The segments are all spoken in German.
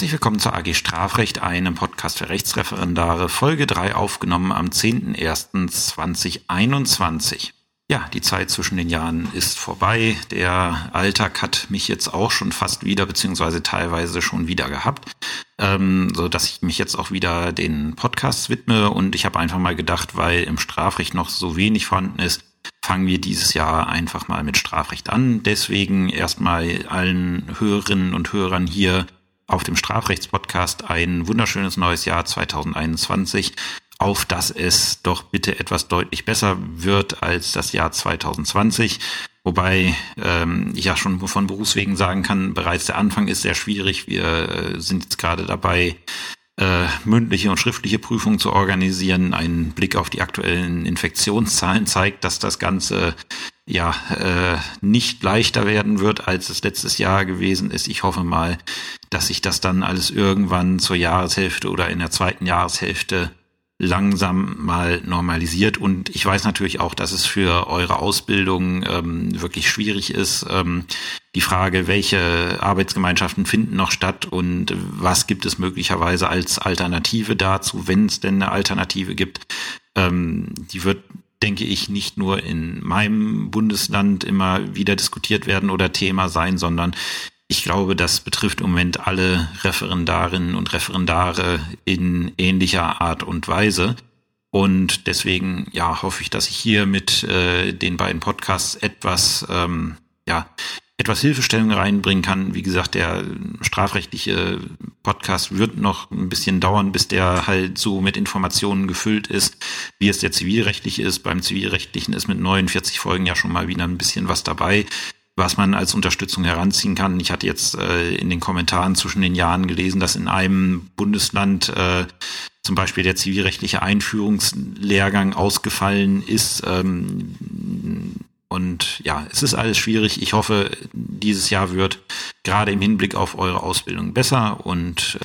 Herzlich willkommen zur AG Strafrecht, einem Podcast für Rechtsreferendare, Folge 3 aufgenommen am 10.01.2021. Ja, die Zeit zwischen den Jahren ist vorbei. Der Alltag hat mich jetzt auch schon fast wieder, beziehungsweise teilweise schon wieder gehabt, ähm, so dass ich mich jetzt auch wieder den Podcasts widme. Und ich habe einfach mal gedacht, weil im Strafrecht noch so wenig vorhanden ist, fangen wir dieses Jahr einfach mal mit Strafrecht an. Deswegen erstmal allen Hörerinnen und Hörern hier auf dem Strafrechtspodcast ein wunderschönes neues Jahr 2021 auf dass es doch bitte etwas deutlich besser wird als das Jahr 2020. Wobei ähm, ich ja schon von Berufswegen sagen kann, bereits der Anfang ist sehr schwierig. Wir äh, sind jetzt gerade dabei, äh, mündliche und schriftliche Prüfungen zu organisieren. Ein Blick auf die aktuellen Infektionszahlen zeigt, dass das Ganze ja äh, nicht leichter werden wird, als es letztes Jahr gewesen ist. Ich hoffe mal, dass sich das dann alles irgendwann zur Jahreshälfte oder in der zweiten Jahreshälfte langsam mal normalisiert. Und ich weiß natürlich auch, dass es für eure Ausbildung ähm, wirklich schwierig ist. Ähm, die Frage, welche Arbeitsgemeinschaften finden noch statt und was gibt es möglicherweise als Alternative dazu, wenn es denn eine Alternative gibt, ähm, die wird denke ich, nicht nur in meinem Bundesland immer wieder diskutiert werden oder Thema sein, sondern ich glaube, das betrifft im Moment alle Referendarinnen und Referendare in ähnlicher Art und Weise. Und deswegen, ja, hoffe ich, dass ich hier mit äh, den beiden Podcasts etwas, ähm, ja, etwas Hilfestellung reinbringen kann. Wie gesagt, der strafrechtliche Podcast wird noch ein bisschen dauern, bis der halt so mit Informationen gefüllt ist, wie es der zivilrechtliche ist. Beim zivilrechtlichen ist mit 49 Folgen ja schon mal wieder ein bisschen was dabei was man als Unterstützung heranziehen kann. Ich hatte jetzt äh, in den Kommentaren zwischen den Jahren gelesen, dass in einem Bundesland äh, zum Beispiel der zivilrechtliche Einführungslehrgang ausgefallen ist. Ähm, und ja, es ist alles schwierig. Ich hoffe, dieses Jahr wird gerade im Hinblick auf eure Ausbildung besser und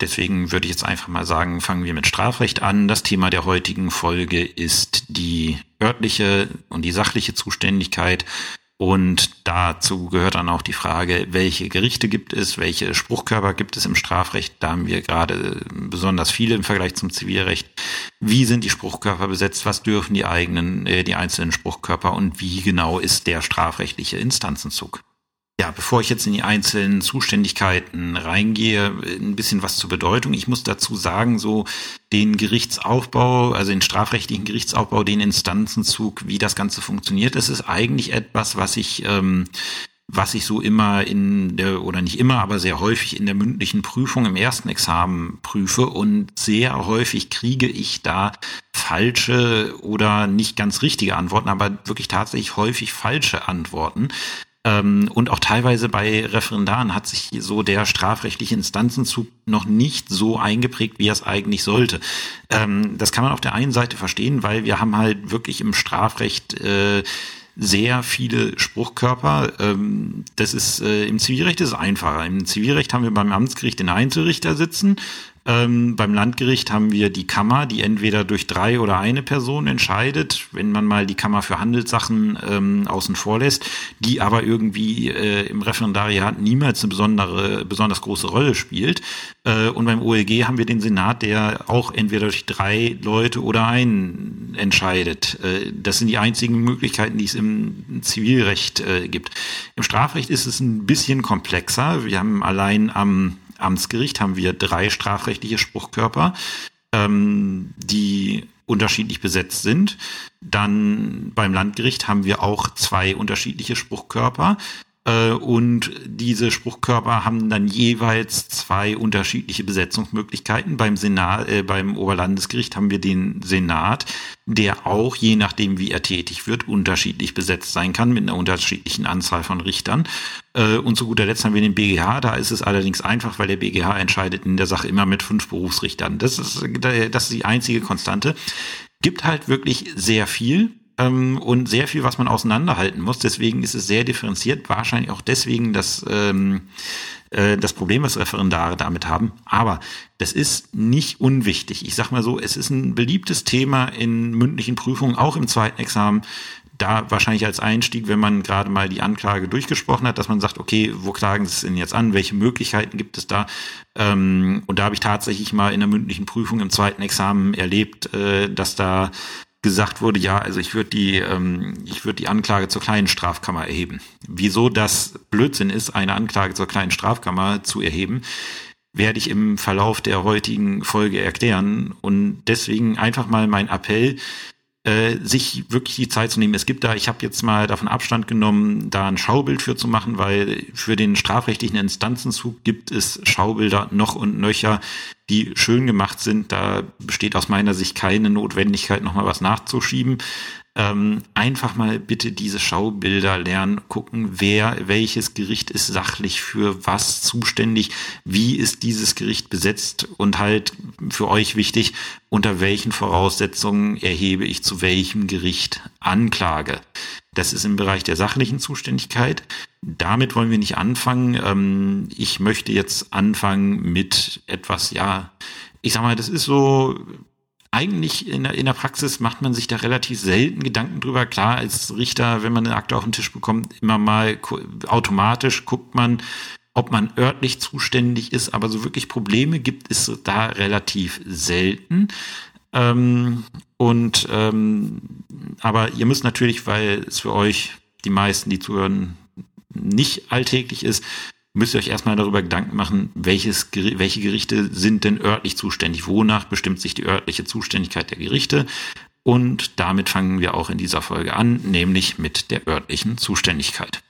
Deswegen würde ich jetzt einfach mal sagen, fangen wir mit Strafrecht an. Das Thema der heutigen Folge ist die örtliche und die sachliche Zuständigkeit und dazu gehört dann auch die Frage, welche Gerichte gibt es, welche Spruchkörper gibt es im Strafrecht. Da haben wir gerade besonders viele im Vergleich zum Zivilrecht. Wie sind die Spruchkörper besetzt? Was dürfen die eigenen, äh, die einzelnen Spruchkörper und wie genau ist der strafrechtliche Instanzenzug? Ja, bevor ich jetzt in die einzelnen Zuständigkeiten reingehe, ein bisschen was zur Bedeutung. Ich muss dazu sagen, so den Gerichtsaufbau, also den strafrechtlichen Gerichtsaufbau, den Instanzenzug, wie das Ganze funktioniert, das ist eigentlich etwas, was ich ähm, was ich so immer in der, oder nicht immer, aber sehr häufig in der mündlichen Prüfung im ersten Examen prüfe und sehr häufig kriege ich da falsche oder nicht ganz richtige Antworten, aber wirklich tatsächlich häufig falsche Antworten. Ähm, und auch teilweise bei Referendaren hat sich so der strafrechtliche Instanzenzug noch nicht so eingeprägt, wie er es eigentlich sollte. Ähm, das kann man auf der einen Seite verstehen, weil wir haben halt wirklich im Strafrecht äh, sehr viele Spruchkörper. Ähm, das ist äh, im Zivilrecht ist es einfacher. Im Zivilrecht haben wir beim Amtsgericht den Einzelrichter sitzen. Ähm, beim Landgericht haben wir die Kammer, die entweder durch drei oder eine Person entscheidet, wenn man mal die Kammer für Handelssachen ähm, außen vor lässt, die aber irgendwie äh, im Referendariat niemals eine besondere, besonders große Rolle spielt. Äh, und beim OLG haben wir den Senat, der auch entweder durch drei Leute oder einen entscheidet. Äh, das sind die einzigen Möglichkeiten, die es im Zivilrecht äh, gibt. Im Strafrecht ist es ein bisschen komplexer. Wir haben allein am Amtsgericht haben wir drei strafrechtliche Spruchkörper, ähm, die unterschiedlich besetzt sind. Dann beim Landgericht haben wir auch zwei unterschiedliche Spruchkörper. Äh, und diese Spruchkörper haben dann jeweils zwei unterschiedliche Besetzungsmöglichkeiten. Beim Senat, äh, beim Oberlandesgericht haben wir den Senat, der auch, je nachdem wie er tätig wird, unterschiedlich besetzt sein kann mit einer unterschiedlichen Anzahl von Richtern. Äh, und zu guter Letzt haben wir den BGH. Da ist es allerdings einfach, weil der BGH entscheidet in der Sache immer mit fünf Berufsrichtern. Das ist, das ist die einzige Konstante. Gibt halt wirklich sehr viel ähm, und sehr viel, was man auseinanderhalten muss. Deswegen ist es sehr differenziert. Wahrscheinlich auch deswegen das, ähm, äh, das Problem, was Referendare damit haben. Aber das ist nicht unwichtig. Ich sag mal so, es ist ein beliebtes Thema in mündlichen Prüfungen, auch im zweiten Examen da wahrscheinlich als Einstieg, wenn man gerade mal die Anklage durchgesprochen hat, dass man sagt, okay, wo klagen Sie es denn jetzt an? Welche Möglichkeiten gibt es da? Ähm, und da habe ich tatsächlich mal in der mündlichen Prüfung im zweiten Examen erlebt, äh, dass da gesagt wurde, ja, also ich würde die, ähm, ich würde die Anklage zur kleinen Strafkammer erheben. Wieso das Blödsinn ist, eine Anklage zur kleinen Strafkammer zu erheben, werde ich im Verlauf der heutigen Folge erklären. Und deswegen einfach mal mein Appell, äh, sich wirklich die Zeit zu nehmen. Es gibt da, ich habe jetzt mal davon Abstand genommen, da ein Schaubild für zu machen, weil für den strafrechtlichen Instanzenzug gibt es Schaubilder noch und nöcher, die schön gemacht sind. Da besteht aus meiner Sicht keine Notwendigkeit, nochmal was nachzuschieben ähm, einfach mal bitte diese Schaubilder lernen, gucken, wer, welches Gericht ist sachlich für was zuständig, wie ist dieses Gericht besetzt und halt für euch wichtig, unter welchen Voraussetzungen erhebe ich zu welchem Gericht Anklage. Das ist im Bereich der sachlichen Zuständigkeit. Damit wollen wir nicht anfangen. Ähm, ich möchte jetzt anfangen mit etwas, ja, ich sag mal, das ist so eigentlich in der, in der Praxis macht man sich da relativ selten Gedanken drüber. Klar, als Richter, wenn man eine Akte auf den Tisch bekommt, immer mal automatisch guckt man, ob man örtlich zuständig ist, aber so wirklich Probleme gibt es da relativ selten. Ähm, und ähm, aber ihr müsst natürlich, weil es für euch die meisten, die zuhören, nicht alltäglich ist, müsst ihr euch erstmal darüber Gedanken machen, welches, welche Gerichte sind denn örtlich zuständig? Wonach bestimmt sich die örtliche Zuständigkeit der Gerichte? Und damit fangen wir auch in dieser Folge an, nämlich mit der örtlichen Zuständigkeit.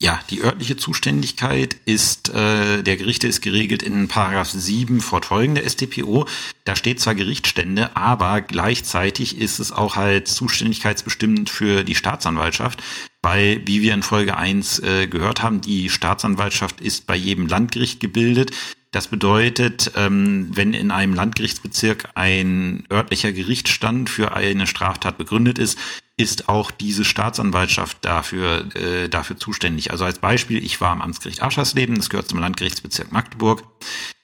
Ja, die örtliche Zuständigkeit ist äh, der Gerichte ist geregelt in Paragraph 7 fortfolgende StPO. Da steht zwar Gerichtsstände, aber gleichzeitig ist es auch halt zuständigkeitsbestimmend für die Staatsanwaltschaft, weil, wie wir in Folge 1 äh, gehört haben, die Staatsanwaltschaft ist bei jedem Landgericht gebildet. Das bedeutet, ähm, wenn in einem Landgerichtsbezirk ein örtlicher Gerichtsstand für eine Straftat begründet ist, ist auch diese Staatsanwaltschaft dafür, äh, dafür zuständig. Also als Beispiel, ich war am Amtsgericht Aschersleben, das gehört zum Landgerichtsbezirk Magdeburg.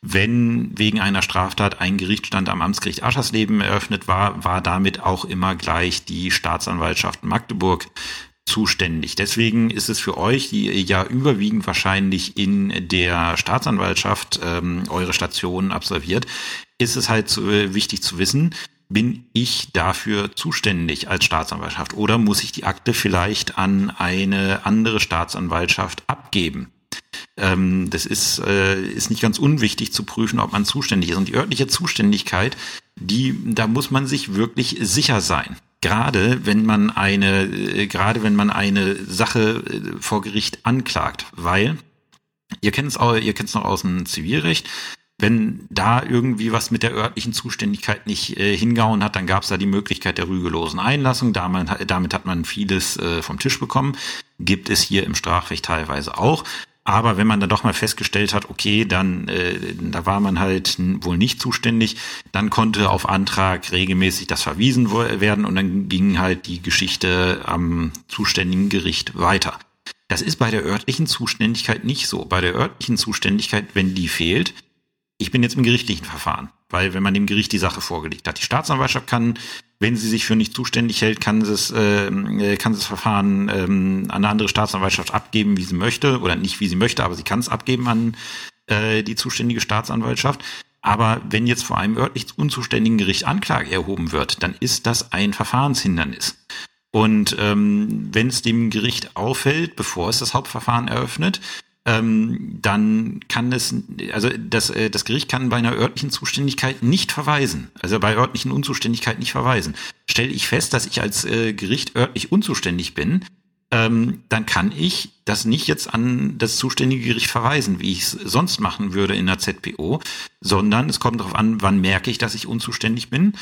Wenn wegen einer Straftat ein Gerichtsstand am Amtsgericht Aschersleben eröffnet war, war damit auch immer gleich die Staatsanwaltschaft Magdeburg zuständig. Deswegen ist es für euch, die ja überwiegend wahrscheinlich in der Staatsanwaltschaft ähm, eure Stationen absolviert, ist es halt äh, wichtig zu wissen, bin ich dafür zuständig als Staatsanwaltschaft oder muss ich die Akte vielleicht an eine andere Staatsanwaltschaft abgeben? Ähm, das ist, äh, ist nicht ganz unwichtig zu prüfen, ob man zuständig ist. Und die örtliche Zuständigkeit, die, da muss man sich wirklich sicher sein gerade wenn man eine, äh, gerade wenn man eine Sache äh, vor Gericht anklagt, weil ihr kennt es auch, ihr kennt es noch aus dem Zivilrecht. Wenn da irgendwie was mit der örtlichen Zuständigkeit nicht äh, hingehauen hat, dann gab es da die Möglichkeit der rügelosen Einlassung. Damit, damit hat man vieles äh, vom Tisch bekommen. Gibt es hier im Strafrecht teilweise auch. Aber wenn man dann doch mal festgestellt hat, okay, dann äh, da war man halt wohl nicht zuständig, dann konnte auf Antrag regelmäßig das verwiesen werden und dann ging halt die Geschichte am zuständigen Gericht weiter. Das ist bei der örtlichen Zuständigkeit nicht so. Bei der örtlichen Zuständigkeit, wenn die fehlt, ich bin jetzt im gerichtlichen Verfahren, weil wenn man dem Gericht die Sache vorgelegt hat, die Staatsanwaltschaft kann wenn sie sich für nicht zuständig hält, kann das, ähm, äh, kann das Verfahren ähm, an eine andere Staatsanwaltschaft abgeben, wie sie möchte, oder nicht wie sie möchte, aber sie kann es abgeben an äh, die zuständige Staatsanwaltschaft. Aber wenn jetzt vor einem örtlich unzuständigen Gericht Anklage erhoben wird, dann ist das ein Verfahrenshindernis. Und ähm, wenn es dem Gericht auffällt, bevor es das Hauptverfahren eröffnet, ähm, dann kann es, also das, äh, das Gericht kann bei einer örtlichen Zuständigkeit nicht verweisen, also bei örtlichen Unzuständigkeit nicht verweisen. Stelle ich fest, dass ich als äh, Gericht örtlich unzuständig bin, ähm, dann kann ich das nicht jetzt an das zuständige Gericht verweisen, wie ich es sonst machen würde in der ZPO, sondern es kommt darauf an, wann merke ich, dass ich unzuständig bin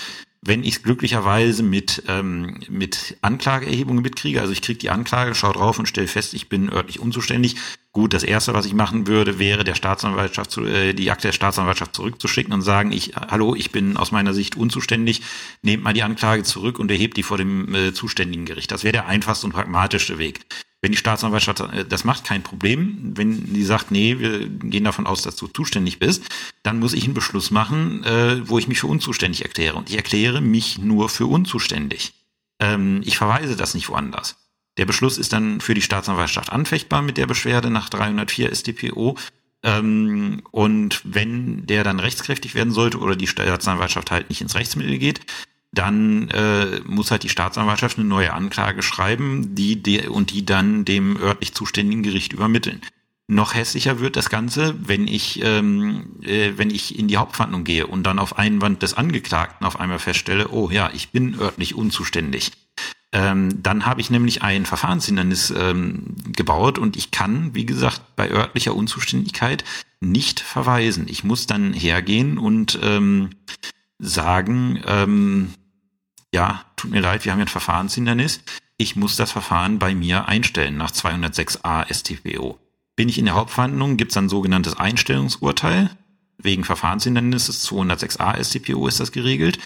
wenn ich glücklicherweise mit, ähm, mit Anklageerhebungen mitkriege, also ich kriege die Anklage, schaue drauf und stelle fest, ich bin örtlich unzuständig. Gut, das Erste, was ich machen würde, wäre der Staatsanwaltschaft zu, äh, die Akte der Staatsanwaltschaft zurückzuschicken und sagen, ich, hallo, ich bin aus meiner Sicht unzuständig, nehmt mal die Anklage zurück und erhebt die vor dem äh, zuständigen Gericht. Das wäre der einfachste und pragmatischste Weg. Wenn die Staatsanwaltschaft äh, das macht, kein Problem. Wenn die sagt, nee, wir gehen davon aus, dass du zuständig bist, dann muss ich einen Beschluss machen, äh, wo ich mich für unzuständig erkläre. Und ich erkläre mich nur für unzuständig. Ähm, ich verweise das nicht woanders. Der Beschluss ist dann für die Staatsanwaltschaft anfechtbar mit der Beschwerde nach 304 StPO. Ähm, und wenn der dann rechtskräftig werden sollte oder die Staatsanwaltschaft halt nicht ins Rechtsmittel geht, dann äh, muss halt die Staatsanwaltschaft eine neue Anklage schreiben, die, die und die dann dem örtlich zuständigen Gericht übermitteln. Noch hässlicher wird das Ganze, wenn ich, ähm, äh, wenn ich in die Hauptverhandlung gehe und dann auf Einwand des Angeklagten auf einmal feststelle, oh ja, ich bin örtlich unzuständig. Ähm, dann habe ich nämlich ein Verfahrenshindernis ähm, gebaut und ich kann, wie gesagt, bei örtlicher Unzuständigkeit nicht verweisen. Ich muss dann hergehen und ähm, sagen, ähm, ja, tut mir leid, wir haben ja ein Verfahrenshindernis. Ich muss das Verfahren bei mir einstellen nach 206a StPO. Bin ich in der Hauptverhandlung, gibt es ein sogenanntes Einstellungsurteil. Wegen Verfahrenshindernisses 206a StPO ist das geregelt.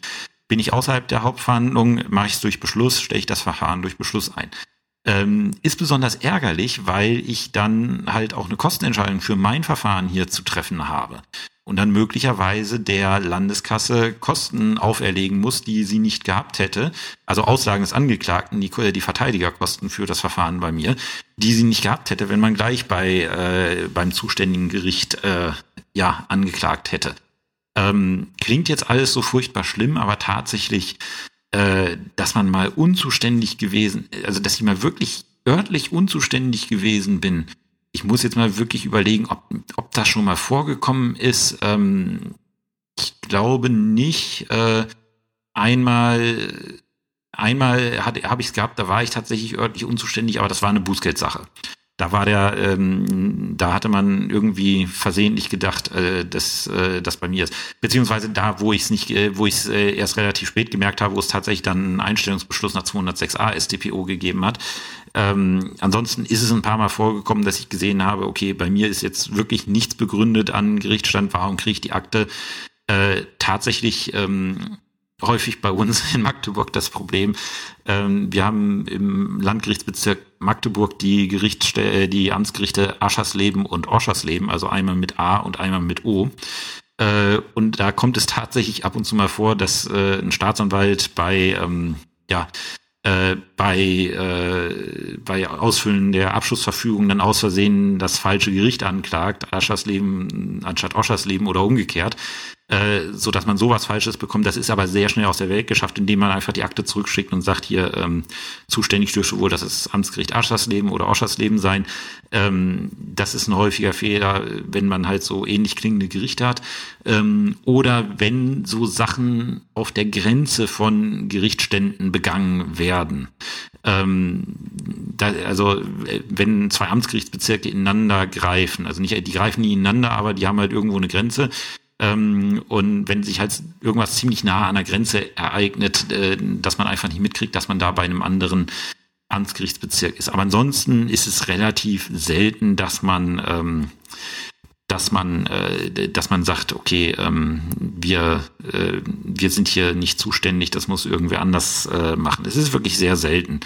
Bin ich außerhalb der Hauptverhandlung, mache ich es durch Beschluss, stelle ich das Verfahren durch Beschluss ein. Ähm, ist besonders ärgerlich, weil ich dann halt auch eine Kostenentscheidung für mein Verfahren hier zu treffen habe und dann möglicherweise der Landeskasse Kosten auferlegen muss, die sie nicht gehabt hätte. Also Aussagen des Angeklagten, die, die Verteidigerkosten für das Verfahren bei mir, die sie nicht gehabt hätte, wenn man gleich bei äh, beim zuständigen Gericht äh, ja angeklagt hätte. Ähm, klingt jetzt alles so furchtbar schlimm, aber tatsächlich, äh, dass man mal unzuständig gewesen, also dass ich mal wirklich örtlich unzuständig gewesen bin, ich muss jetzt mal wirklich überlegen, ob, ob das schon mal vorgekommen ist. Ähm, ich glaube nicht. Äh, einmal einmal habe ich es gehabt, da war ich tatsächlich örtlich unzuständig, aber das war eine Bußgeldsache. Da war der, ähm, da hatte man irgendwie versehentlich gedacht, äh, dass äh, das bei mir ist. Beziehungsweise da, wo ich es nicht, äh, wo ich es äh, erst relativ spät gemerkt habe, wo es tatsächlich dann einen Einstellungsbeschluss nach 206a StPO gegeben hat. Ähm, ansonsten ist es ein paar Mal vorgekommen, dass ich gesehen habe, okay, bei mir ist jetzt wirklich nichts begründet an Gerichtsstand, warum kriege ich die Akte? Äh, tatsächlich ähm, häufig bei uns in Magdeburg das Problem. Ähm, wir haben im Landgerichtsbezirk Magdeburg die Gerichtsstelle, äh, die Amtsgerichte Aschersleben und Oschersleben, also einmal mit A und einmal mit O. Äh, und da kommt es tatsächlich ab und zu mal vor, dass äh, ein Staatsanwalt bei ähm, ja äh, bei, bei Ausfüllen der Abschlussverfügung dann aus Versehen das falsche Gericht anklagt, Aschersleben anstatt Oschersleben oder umgekehrt äh, so dass man sowas Falsches bekommt. Das ist aber sehr schnell aus der Welt geschafft, indem man einfach die Akte zurückschickt und sagt, hier ähm, zuständig dürfte wohl das Amtsgericht Aschersleben oder Oschersleben sein. Ähm, das ist ein häufiger Fehler, wenn man halt so ähnlich klingende Gerichte hat. Ähm, oder wenn so Sachen auf der Grenze von Gerichtsständen begangen werden. Ähm, da, also wenn zwei Amtsgerichtsbezirke ineinander greifen, also nicht, die greifen nie ineinander, aber die haben halt irgendwo eine Grenze, ähm, und wenn sich halt irgendwas ziemlich nah an der Grenze ereignet, äh, dass man einfach nicht mitkriegt, dass man da bei einem anderen Amtsgerichtsbezirk ist. Aber ansonsten ist es relativ selten, dass man ähm, dass man, äh, dass man sagt, okay, ähm, wir, äh, wir sind hier nicht zuständig, das muss irgendwer anders äh, machen. Es ist wirklich sehr selten.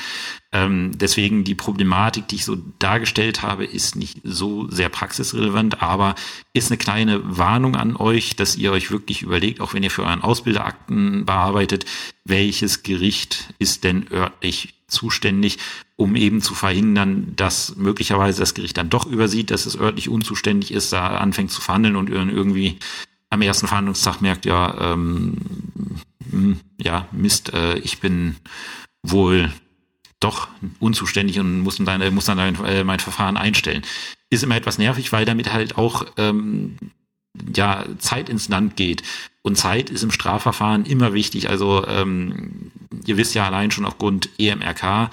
Ähm, deswegen die Problematik, die ich so dargestellt habe, ist nicht so sehr praxisrelevant, aber ist eine kleine Warnung an euch, dass ihr euch wirklich überlegt, auch wenn ihr für euren Ausbilderakten bearbeitet, welches Gericht ist denn örtlich zuständig, um eben zu verhindern, dass möglicherweise das Gericht dann doch übersieht, dass es örtlich unzuständig ist, da anfängt zu verhandeln und irgendwie am ersten Verhandlungstag merkt, ja, ähm, hm, ja, Mist, äh, ich bin wohl doch unzuständig und muss dann, muss dann mein, äh, mein Verfahren einstellen. Ist immer etwas nervig, weil damit halt auch ähm, ja Zeit ins Land geht. Und Zeit ist im Strafverfahren immer wichtig. Also ähm, ihr wisst ja allein schon aufgrund EMRK,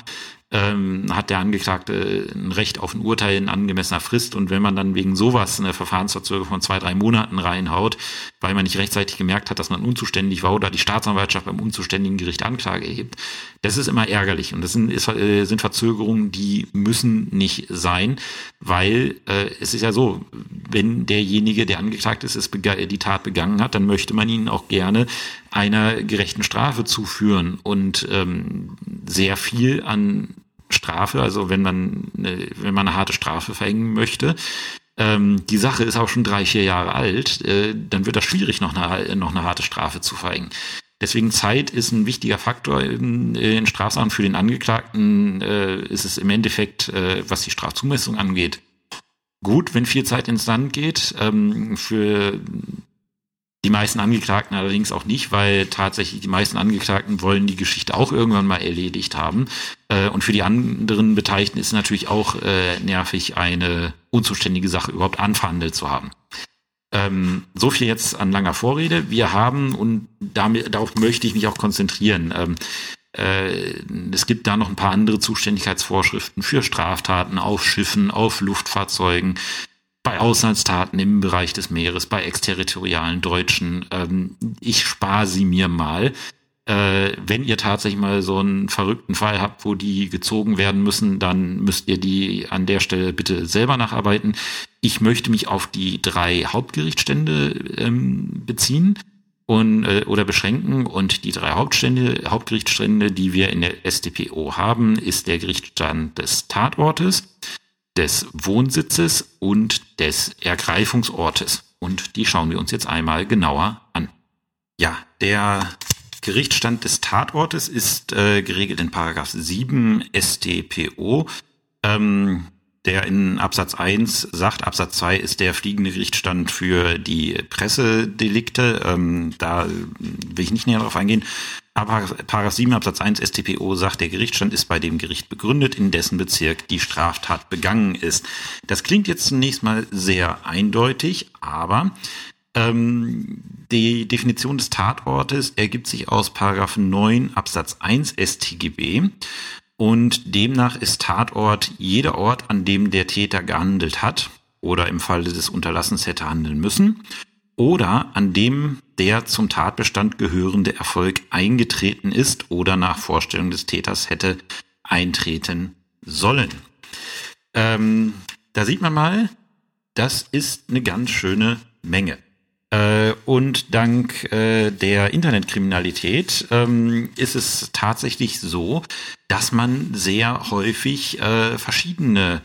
ähm, hat der Angeklagte ein Recht auf ein Urteil in angemessener Frist. Und wenn man dann wegen sowas eine Verfahrensverzögerung von zwei, drei Monaten reinhaut, weil man nicht rechtzeitig gemerkt hat, dass man unzuständig war oder die Staatsanwaltschaft beim unzuständigen Gericht Anklage erhebt, das ist immer ärgerlich. Und das sind, ist, äh, sind Verzögerungen, die müssen nicht sein, weil äh, es ist ja so, wenn derjenige, der angeklagt ist, es die Tat begangen hat, dann möchte man ihn auch gerne einer gerechten Strafe zuführen. Und ähm, sehr viel an Strafe, also wenn man, eine, wenn man eine harte Strafe verhängen möchte, ähm, die Sache ist auch schon drei, vier Jahre alt, äh, dann wird das schwierig, noch eine, noch eine harte Strafe zu verhängen. Deswegen Zeit ist ein wichtiger Faktor in, in Strafsachen für den Angeklagten. Äh, ist es im Endeffekt, äh, was die Strafzumessung angeht, gut, wenn viel Zeit ins Land geht. Ähm, für die meisten Angeklagten allerdings auch nicht, weil tatsächlich die meisten Angeklagten wollen die Geschichte auch irgendwann mal erledigt haben. Äh, und für die anderen Beteiligten ist natürlich auch äh, nervig, eine unzuständige Sache überhaupt anverhandelt zu haben. Ähm, so viel jetzt an langer Vorrede. Wir haben, und damit, darauf möchte ich mich auch konzentrieren, ähm, äh, es gibt da noch ein paar andere Zuständigkeitsvorschriften für Straftaten auf Schiffen, auf Luftfahrzeugen, bei Auslandstaten im Bereich des Meeres, bei exterritorialen Deutschen. Ähm, ich spare sie mir mal. Äh, wenn ihr tatsächlich mal so einen verrückten Fall habt, wo die gezogen werden müssen, dann müsst ihr die an der Stelle bitte selber nacharbeiten. Ich möchte mich auf die drei Hauptgerichtsstände ähm, beziehen und äh, oder beschränken und die drei Hauptstände, Hauptgerichtsstände, die wir in der StPO haben, ist der Gerichtsstand des Tatortes, des Wohnsitzes und des Ergreifungsortes. Und die schauen wir uns jetzt einmal genauer an. Ja, der Gerichtsstand des Tatortes ist äh, geregelt in Paragraph 7 StPO. Ähm, der in Absatz 1 sagt, Absatz 2 ist der fliegende Gerichtsstand für die Pressedelikte. Ähm, da will ich nicht näher darauf eingehen. Aber Paragraph 7 Absatz 1 StPO sagt, der Gerichtsstand ist bei dem Gericht begründet, in dessen Bezirk die Straftat begangen ist. Das klingt jetzt zunächst mal sehr eindeutig, aber ähm, die Definition des Tatortes ergibt sich aus Paragraph 9 Absatz 1 StGB. Und demnach ist Tatort jeder Ort, an dem der Täter gehandelt hat oder im Falle des Unterlassens hätte handeln müssen oder an dem der zum Tatbestand gehörende Erfolg eingetreten ist oder nach Vorstellung des Täters hätte eintreten sollen. Ähm, da sieht man mal, das ist eine ganz schöne Menge. Äh, und dank äh, der Internetkriminalität ähm, ist es tatsächlich so, dass man sehr häufig äh, verschiedene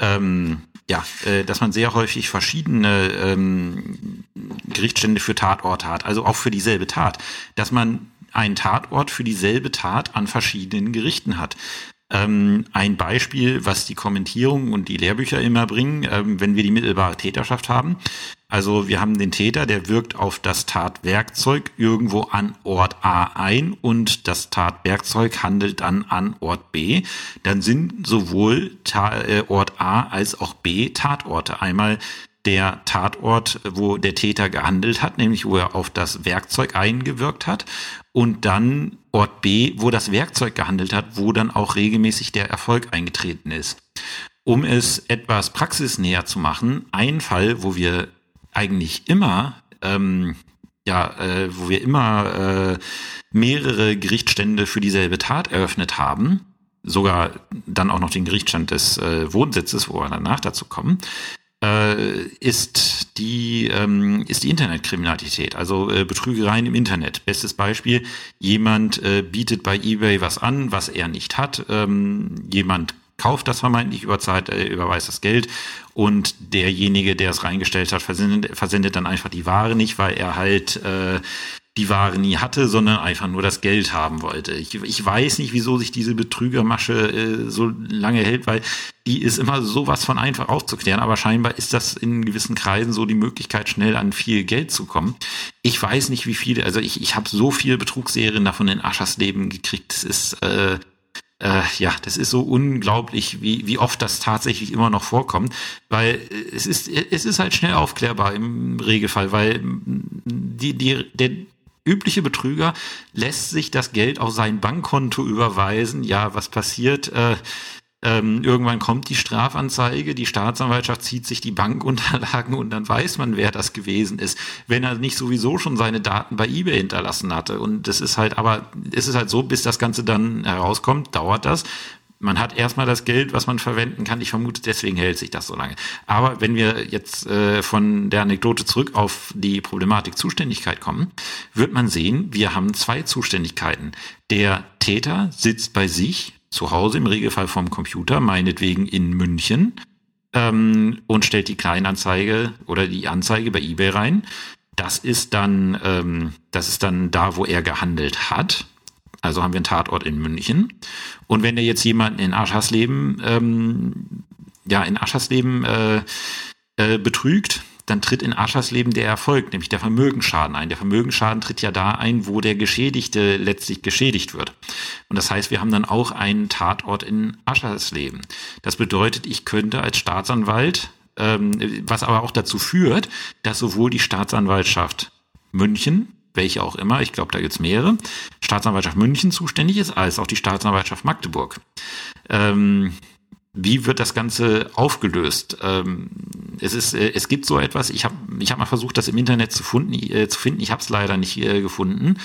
ähm, ja, äh, dass man sehr häufig verschiedene ähm, Gerichtsstände für Tatorte hat, also auch für dieselbe Tat, dass man einen Tatort für dieselbe Tat an verschiedenen Gerichten hat. Ähm, ein Beispiel, was die Kommentierung und die Lehrbücher immer bringen, ähm, wenn wir die mittelbare Täterschaft haben. Also wir haben den Täter, der wirkt auf das Tatwerkzeug irgendwo an Ort A ein und das Tatwerkzeug handelt dann an Ort B. Dann sind sowohl Ta äh, Ort A als auch B Tatorte. Einmal der Tatort, wo der Täter gehandelt hat, nämlich wo er auf das Werkzeug eingewirkt hat und dann Ort B, wo das Werkzeug gehandelt hat, wo dann auch regelmäßig der Erfolg eingetreten ist. Um es etwas praxisnäher zu machen, ein Fall, wo wir eigentlich immer, ähm, ja, äh, wo wir immer äh, mehrere Gerichtsstände für dieselbe Tat eröffnet haben, sogar dann auch noch den Gerichtsstand des äh, Wohnsitzes, wo wir danach dazu kommen, äh, ist die ähm, ist die Internetkriminalität, also äh, Betrügereien im Internet. Bestes Beispiel: Jemand äh, bietet bei eBay was an, was er nicht hat. Ähm, jemand kauft das vermeintlich überzahlt, äh, überweist das Geld und derjenige, der es reingestellt hat, versendet, versendet dann einfach die Ware nicht, weil er halt äh, die Ware nie hatte, sondern einfach nur das Geld haben wollte. Ich, ich weiß nicht, wieso sich diese Betrügermasche äh, so lange hält, weil die ist immer sowas von einfach aufzuklären, aber scheinbar ist das in gewissen Kreisen so die Möglichkeit, schnell an viel Geld zu kommen. Ich weiß nicht, wie viele, also ich, ich habe so viele Betrugsserien davon in Aschers Leben gekriegt, das ist äh, äh, ja, das ist so unglaublich, wie, wie oft das tatsächlich immer noch vorkommt, weil es ist, es ist halt schnell aufklärbar im Regelfall, weil die, die, der, übliche Betrüger lässt sich das Geld auf sein Bankkonto überweisen. Ja, was passiert? Äh, ähm, irgendwann kommt die Strafanzeige, die Staatsanwaltschaft zieht sich die Bankunterlagen und dann weiß man, wer das gewesen ist, wenn er nicht sowieso schon seine Daten bei eBay hinterlassen hatte. Und das ist halt, aber es ist halt so, bis das Ganze dann herauskommt, dauert das man hat erstmal das Geld, was man verwenden kann. Ich vermute, deswegen hält sich das so lange. Aber wenn wir jetzt äh, von der Anekdote zurück auf die Problematik Zuständigkeit kommen, wird man sehen, wir haben zwei Zuständigkeiten. Der Täter sitzt bei sich zu Hause, im Regelfall vom Computer, meinetwegen in München, ähm, und stellt die Kleinanzeige oder die Anzeige bei eBay rein. Das ist dann, ähm, das ist dann da, wo er gehandelt hat. Also haben wir einen Tatort in München. Und wenn er jetzt jemanden in Aschersleben, ähm, ja, in Aschersleben äh, äh, betrügt, dann tritt in Aschersleben der Erfolg, nämlich der Vermögensschaden ein. Der Vermögensschaden tritt ja da ein, wo der Geschädigte letztlich geschädigt wird. Und das heißt, wir haben dann auch einen Tatort in Aschersleben. Das bedeutet, ich könnte als Staatsanwalt, ähm, was aber auch dazu führt, dass sowohl die Staatsanwaltschaft München, welche auch immer, ich glaube, da gibt's mehrere, Staatsanwaltschaft München zuständig ist, als auch die Staatsanwaltschaft Magdeburg. Ähm, wie wird das Ganze aufgelöst? Ähm, es ist, äh, es gibt so etwas. Ich habe, ich habe mal versucht, das im Internet zu, funden, äh, zu finden. Ich habe es leider nicht äh, gefunden.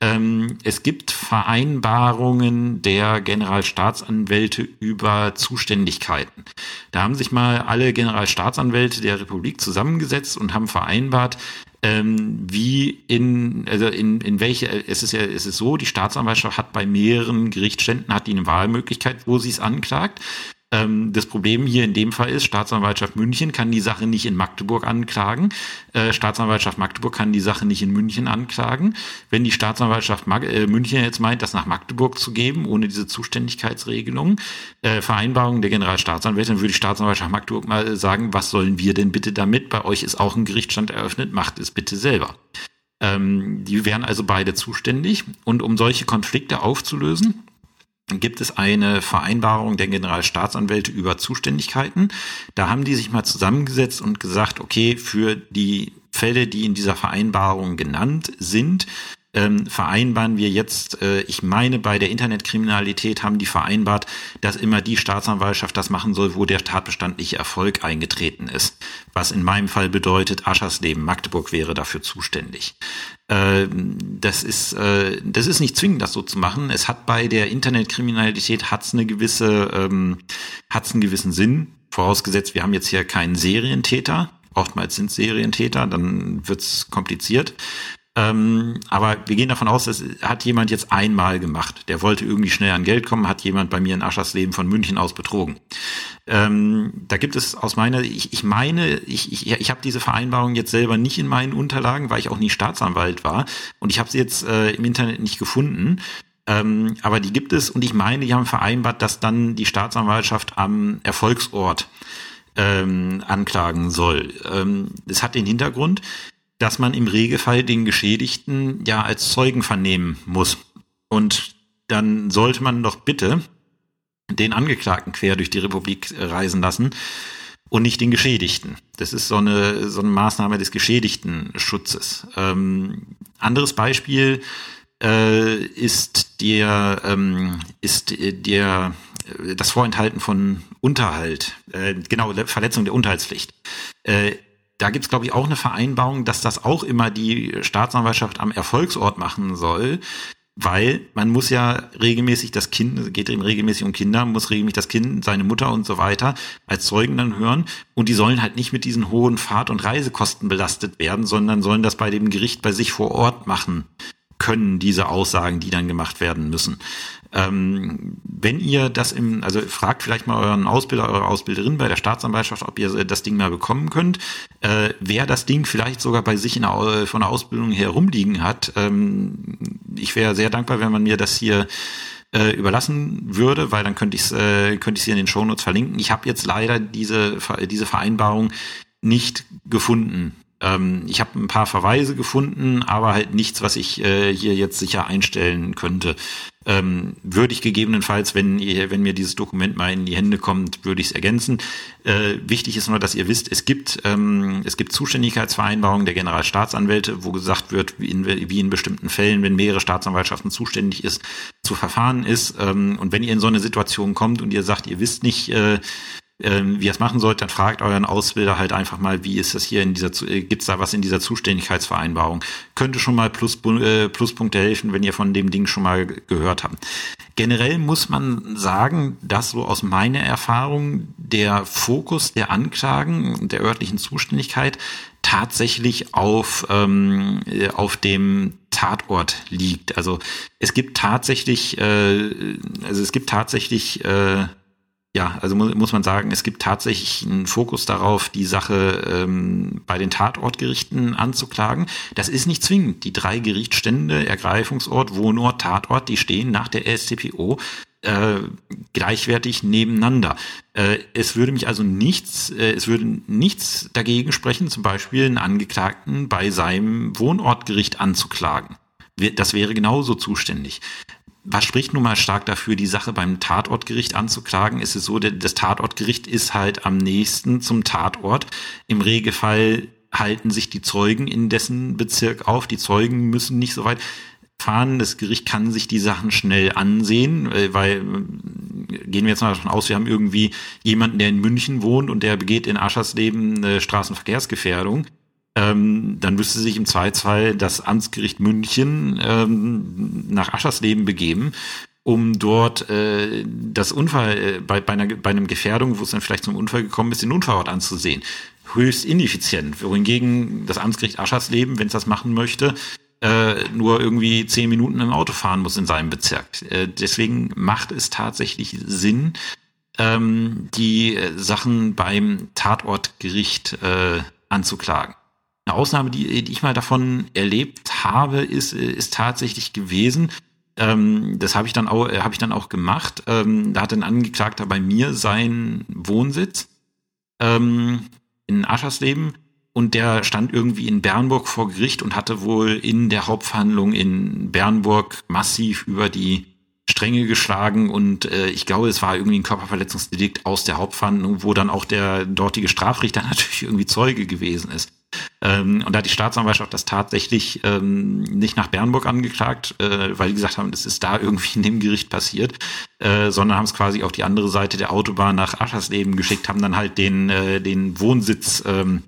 Ähm, es gibt Vereinbarungen der Generalstaatsanwälte über Zuständigkeiten. Da haben sich mal alle Generalstaatsanwälte der Republik zusammengesetzt und haben vereinbart, ähm, wie in, also in, in welche, es ist ja, es ist so, die Staatsanwaltschaft hat bei mehreren Gerichtsständen hat die eine Wahlmöglichkeit, wo sie es anklagt. Ähm, das Problem hier in dem Fall ist, Staatsanwaltschaft München kann die Sache nicht in Magdeburg anklagen. Äh, Staatsanwaltschaft Magdeburg kann die Sache nicht in München anklagen. Wenn die Staatsanwaltschaft Mag äh, München jetzt meint, das nach Magdeburg zu geben, ohne diese Zuständigkeitsregelung, äh, Vereinbarung der Generalstaatsanwältin, würde die Staatsanwaltschaft Magdeburg mal sagen, was sollen wir denn bitte damit? Bei euch ist auch ein Gerichtsstand eröffnet, macht es bitte selber. Ähm, die wären also beide zuständig. Und um solche Konflikte aufzulösen, gibt es eine Vereinbarung der Generalstaatsanwälte über Zuständigkeiten. Da haben die sich mal zusammengesetzt und gesagt, okay, für die Fälle, die in dieser Vereinbarung genannt sind, ähm, vereinbaren wir jetzt, äh, ich meine, bei der Internetkriminalität haben die vereinbart, dass immer die Staatsanwaltschaft das machen soll, wo der tatbestandliche Erfolg eingetreten ist. Was in meinem Fall bedeutet, Aschersleben, Magdeburg wäre dafür zuständig. Äh, das ist, äh, das ist nicht zwingend, das so zu machen. Es hat bei der Internetkriminalität hat's eine gewisse, ähm, hat's einen gewissen Sinn. Vorausgesetzt, wir haben jetzt hier keinen Serientäter. Oftmals sind Serientäter, dann wird's kompliziert. Ähm, aber wir gehen davon aus, das hat jemand jetzt einmal gemacht. Der wollte irgendwie schnell an Geld kommen, hat jemand bei mir in Aschersleben von München aus betrogen. Ähm, da gibt es aus meiner, ich, ich meine, ich, ich, ich habe diese Vereinbarung jetzt selber nicht in meinen Unterlagen, weil ich auch nie Staatsanwalt war. Und ich habe sie jetzt äh, im Internet nicht gefunden. Ähm, aber die gibt es und ich meine, die haben vereinbart, dass dann die Staatsanwaltschaft am Erfolgsort ähm, anklagen soll. Ähm, hat den Hintergrund, dass man im Regelfall den Geschädigten ja als Zeugen vernehmen muss. Und dann sollte man doch bitte den Angeklagten quer durch die Republik reisen lassen und nicht den Geschädigten. Das ist so eine, so eine Maßnahme des Geschädigten-Schutzes. Ähm, anderes Beispiel äh, ist der, ähm, ist der, das Vorenthalten von Unterhalt, äh, genau, Verletzung der Unterhaltspflicht. Äh, da gibt's glaube ich, auch eine Vereinbarung, dass das auch immer die Staatsanwaltschaft am Erfolgsort machen soll, weil man muss ja regelmäßig das Kind, es geht eben regelmäßig um Kinder, muss regelmäßig das Kind, seine Mutter und so weiter als Zeugen dann hören und die sollen halt nicht mit diesen hohen Fahrt- und Reisekosten belastet werden, sondern sollen das bei dem Gericht bei sich vor Ort machen können, diese Aussagen, die dann gemacht werden müssen. Ähm, wenn ihr das im, also fragt vielleicht mal euren Ausbilder, eure Ausbilderin bei der Staatsanwaltschaft, ob ihr das Ding mal bekommen könnt. Äh, wer das Ding vielleicht sogar bei sich in der, von der Ausbildung her rumliegen hat, ähm, ich wäre sehr dankbar, wenn man mir das hier äh, überlassen würde, weil dann könnte ich es äh, könnte ich hier in den Shownotes verlinken. Ich habe jetzt leider diese diese Vereinbarung nicht gefunden. Ähm, ich habe ein paar Verweise gefunden, aber halt nichts, was ich äh, hier jetzt sicher einstellen könnte. Ähm, würde ich gegebenenfalls, wenn ihr, wenn mir dieses Dokument mal in die Hände kommt, würde ich es ergänzen. Äh, wichtig ist nur, dass ihr wisst, es gibt ähm, es gibt Zuständigkeitsvereinbarungen der Generalstaatsanwälte, wo gesagt wird, wie in, wie in bestimmten Fällen, wenn mehrere Staatsanwaltschaften zuständig ist, zu verfahren ist. Ähm, und wenn ihr in so eine Situation kommt und ihr sagt, ihr wisst nicht, äh, ähm, wie ihr es machen sollt, dann fragt euren Ausbilder halt einfach mal, wie ist das hier in dieser, äh, gibt's da was in dieser Zuständigkeitsvereinbarung? Könnte schon mal Plus, äh, Pluspunkte helfen, wenn ihr von dem Ding schon mal gehört habt. Generell muss man sagen, dass so aus meiner Erfahrung der Fokus der Anklagen der örtlichen Zuständigkeit tatsächlich auf, ähm, äh, auf dem Tatort liegt. Also es gibt tatsächlich, äh, also es gibt tatsächlich äh, ja, also mu muss man sagen, es gibt tatsächlich einen Fokus darauf, die Sache ähm, bei den Tatortgerichten anzuklagen. Das ist nicht zwingend. Die drei Gerichtsstände, Ergreifungsort, Wohnort, Tatort, die stehen nach der SCPO äh, gleichwertig nebeneinander. Äh, es würde mich also nichts, äh, es würde nichts dagegen sprechen, zum Beispiel einen Angeklagten bei seinem Wohnortgericht anzuklagen. Das wäre genauso zuständig was spricht nun mal stark dafür, die Sache beim Tatortgericht anzuklagen? Ist es so, das Tatortgericht ist halt am nächsten zum Tatort. Im Regelfall halten sich die Zeugen in dessen Bezirk auf. Die Zeugen müssen nicht so weit fahren. Das Gericht kann sich die Sachen schnell ansehen, äh, weil äh, gehen wir jetzt mal davon aus, wir haben irgendwie jemanden, der in München wohnt und der begeht in Aschersleben eine Straßenverkehrsgefährdung ähm, dann müsste sich im Zweifelsfall das Amtsgericht München ähm, nach Aschersleben begeben, um dort äh, das Unfall äh, bei, bei, einer, bei einem Gefährdung, wo es dann vielleicht zum Unfall gekommen ist, den Unfallort anzusehen. Höchst ineffizient. Wohingegen das Amtsgericht Aschersleben, wenn es das machen möchte, äh, nur irgendwie zehn Minuten im Auto fahren muss in seinem Bezirk. Äh, deswegen macht es tatsächlich Sinn, ähm, die Sachen beim Tatortgericht äh, anzuklagen. Eine Ausnahme, die, die ich mal davon erlebt habe, ist, ist tatsächlich gewesen, ähm, das habe ich dann auch, habe ich dann auch gemacht. Ähm, da hat ein Angeklagter bei mir seinen Wohnsitz ähm, in Aschersleben und der stand irgendwie in Bernburg vor Gericht und hatte wohl in der Hauptverhandlung in Bernburg massiv über die Stränge geschlagen und äh, ich glaube, es war irgendwie ein Körperverletzungsdelikt aus der Hauptverhandlung, wo dann auch der dortige Strafrichter natürlich irgendwie Zeuge gewesen ist. Ähm, und da hat die Staatsanwaltschaft das tatsächlich ähm, nicht nach Bernburg angeklagt, äh, weil die gesagt haben, das ist da irgendwie in dem Gericht passiert, äh, sondern haben es quasi auf die andere Seite der Autobahn nach Aschersleben geschickt, haben dann halt den, äh, den Wohnsitz ähm,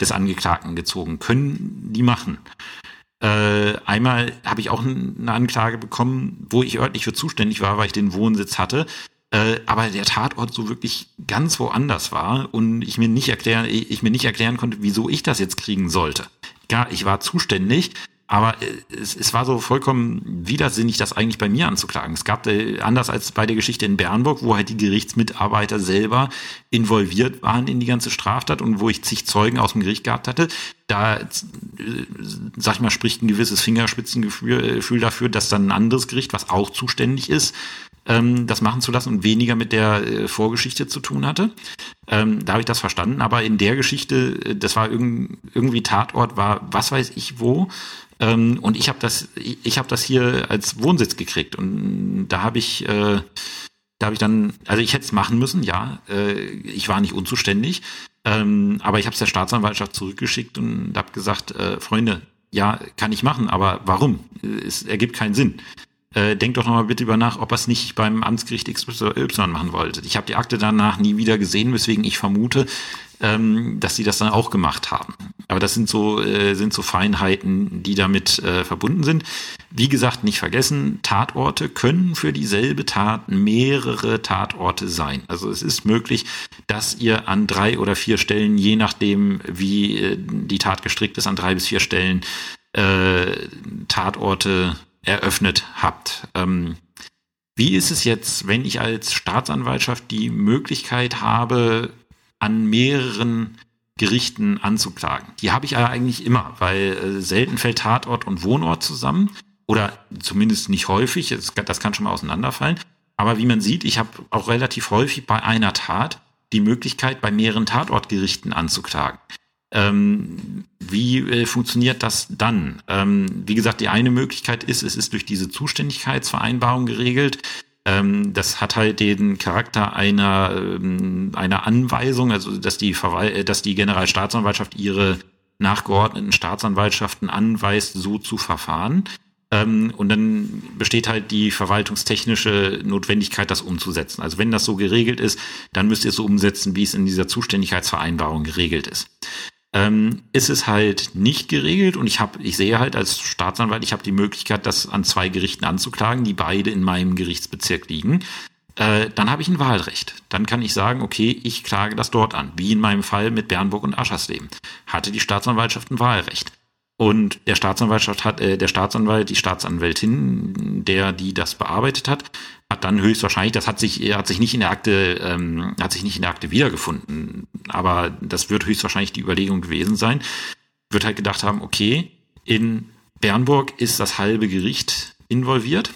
des Angeklagten gezogen. Können die machen. Äh, einmal habe ich auch eine Anklage bekommen, wo ich örtlich für zuständig war, weil ich den Wohnsitz hatte äh, aber der Tatort so wirklich ganz woanders war und ich mir nicht erklären, ich mir nicht erklären konnte, wieso ich das jetzt kriegen sollte. Ja, ich war zuständig, aber äh, es, es war so vollkommen widersinnig, das eigentlich bei mir anzuklagen. Es gab, äh, anders als bei der Geschichte in Bernburg, wo halt die Gerichtsmitarbeiter selber involviert waren in die ganze Straftat und wo ich zig Zeugen aus dem Gericht gehabt hatte, da, äh, sag ich mal, spricht ein gewisses Fingerspitzengefühl äh, dafür, dass dann ein anderes Gericht, was auch zuständig ist, ähm, das machen zu lassen und weniger mit der äh, Vorgeschichte zu tun hatte. Ähm, da habe ich das verstanden. Aber in der Geschichte, äh, das war irg irgendwie Tatort, war was weiß ich wo. Ähm, und ich habe das, ich, ich habe das hier als Wohnsitz gekriegt. Und da habe ich, äh, da habe ich dann, also ich hätte es machen müssen, ja. Äh, ich war nicht unzuständig. Ähm, aber ich habe es der Staatsanwaltschaft zurückgeschickt und habe gesagt, äh, Freunde, ja, kann ich machen, aber warum? Es ergibt keinen Sinn äh, denkt doch nochmal bitte über nach, ob er es nicht beim Amtsgericht XY machen wollte. Ich habe die Akte danach nie wieder gesehen, weswegen ich vermute, ähm, dass sie das dann auch gemacht haben. Aber das sind so, äh, sind so Feinheiten, die damit äh, verbunden sind. Wie gesagt, nicht vergessen, Tatorte können für dieselbe Tat mehrere Tatorte sein. Also es ist möglich, dass ihr an drei oder vier Stellen, je nachdem, wie äh, die Tat gestrickt ist, an drei bis vier Stellen äh, Tatorte eröffnet habt. Ähm, wie ist es jetzt, wenn ich als Staatsanwaltschaft die Möglichkeit habe, an mehreren Gerichten anzuklagen? Die habe ich ja eigentlich immer, weil äh, selten fällt Tatort und Wohnort zusammen oder zumindest nicht häufig. Das, das kann schon mal auseinanderfallen. Aber wie man sieht, ich habe auch relativ häufig bei einer Tat die Möglichkeit, bei mehreren Tatortgerichten anzuklagen. Ähm, wie äh, funktioniert das dann? Ähm, wie gesagt, die eine Möglichkeit ist, es ist durch diese Zuständigkeitsvereinbarung geregelt. Ähm, das hat halt den Charakter einer, ähm, einer Anweisung, also dass die, Verwal äh, dass die Generalstaatsanwaltschaft ihre nachgeordneten Staatsanwaltschaften anweist, so zu verfahren. Ähm, und dann besteht halt die verwaltungstechnische Notwendigkeit, das umzusetzen. Also wenn das so geregelt ist, dann müsst ihr es so umsetzen, wie es in dieser Zuständigkeitsvereinbarung geregelt ist ähm, ist es halt nicht geregelt und ich habe, ich sehe halt als Staatsanwalt, ich habe die Möglichkeit, das an zwei Gerichten anzuklagen, die beide in meinem Gerichtsbezirk liegen. Äh, dann habe ich ein Wahlrecht. Dann kann ich sagen, okay, ich klage das dort an, wie in meinem Fall mit Bernburg und Aschersleben. Hatte die Staatsanwaltschaft ein Wahlrecht. Und der Staatsanwaltschaft hat, äh, der Staatsanwalt, die Staatsanwältin, der die das bearbeitet hat, hat dann höchstwahrscheinlich, das hat sich, hat sich nicht in der Akte, ähm, hat sich nicht in der Akte wiedergefunden, aber das wird höchstwahrscheinlich die Überlegung gewesen sein, wird halt gedacht haben, okay, in Bernburg ist das halbe Gericht involviert.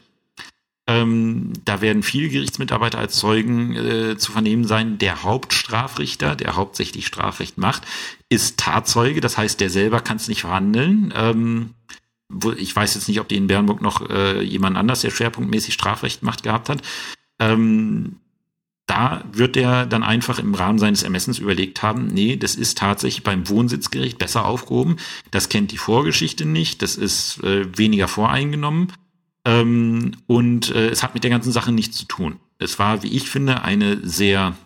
Ähm, da werden viele Gerichtsmitarbeiter als Zeugen äh, zu vernehmen sein. Der Hauptstrafrichter, der hauptsächlich Strafrecht macht, ist Tatzeuge. Das heißt, der selber kann es nicht verhandeln. Ähm, ich weiß jetzt nicht, ob die in Bernburg noch äh, jemand anders, der schwerpunktmäßig Strafrecht macht, gehabt hat. Ähm, da wird er dann einfach im Rahmen seines Ermessens überlegt haben, nee, das ist tatsächlich beim Wohnsitzgericht besser aufgehoben. Das kennt die Vorgeschichte nicht, das ist äh, weniger voreingenommen ähm, und äh, es hat mit der ganzen Sache nichts zu tun. Es war, wie ich finde, eine sehr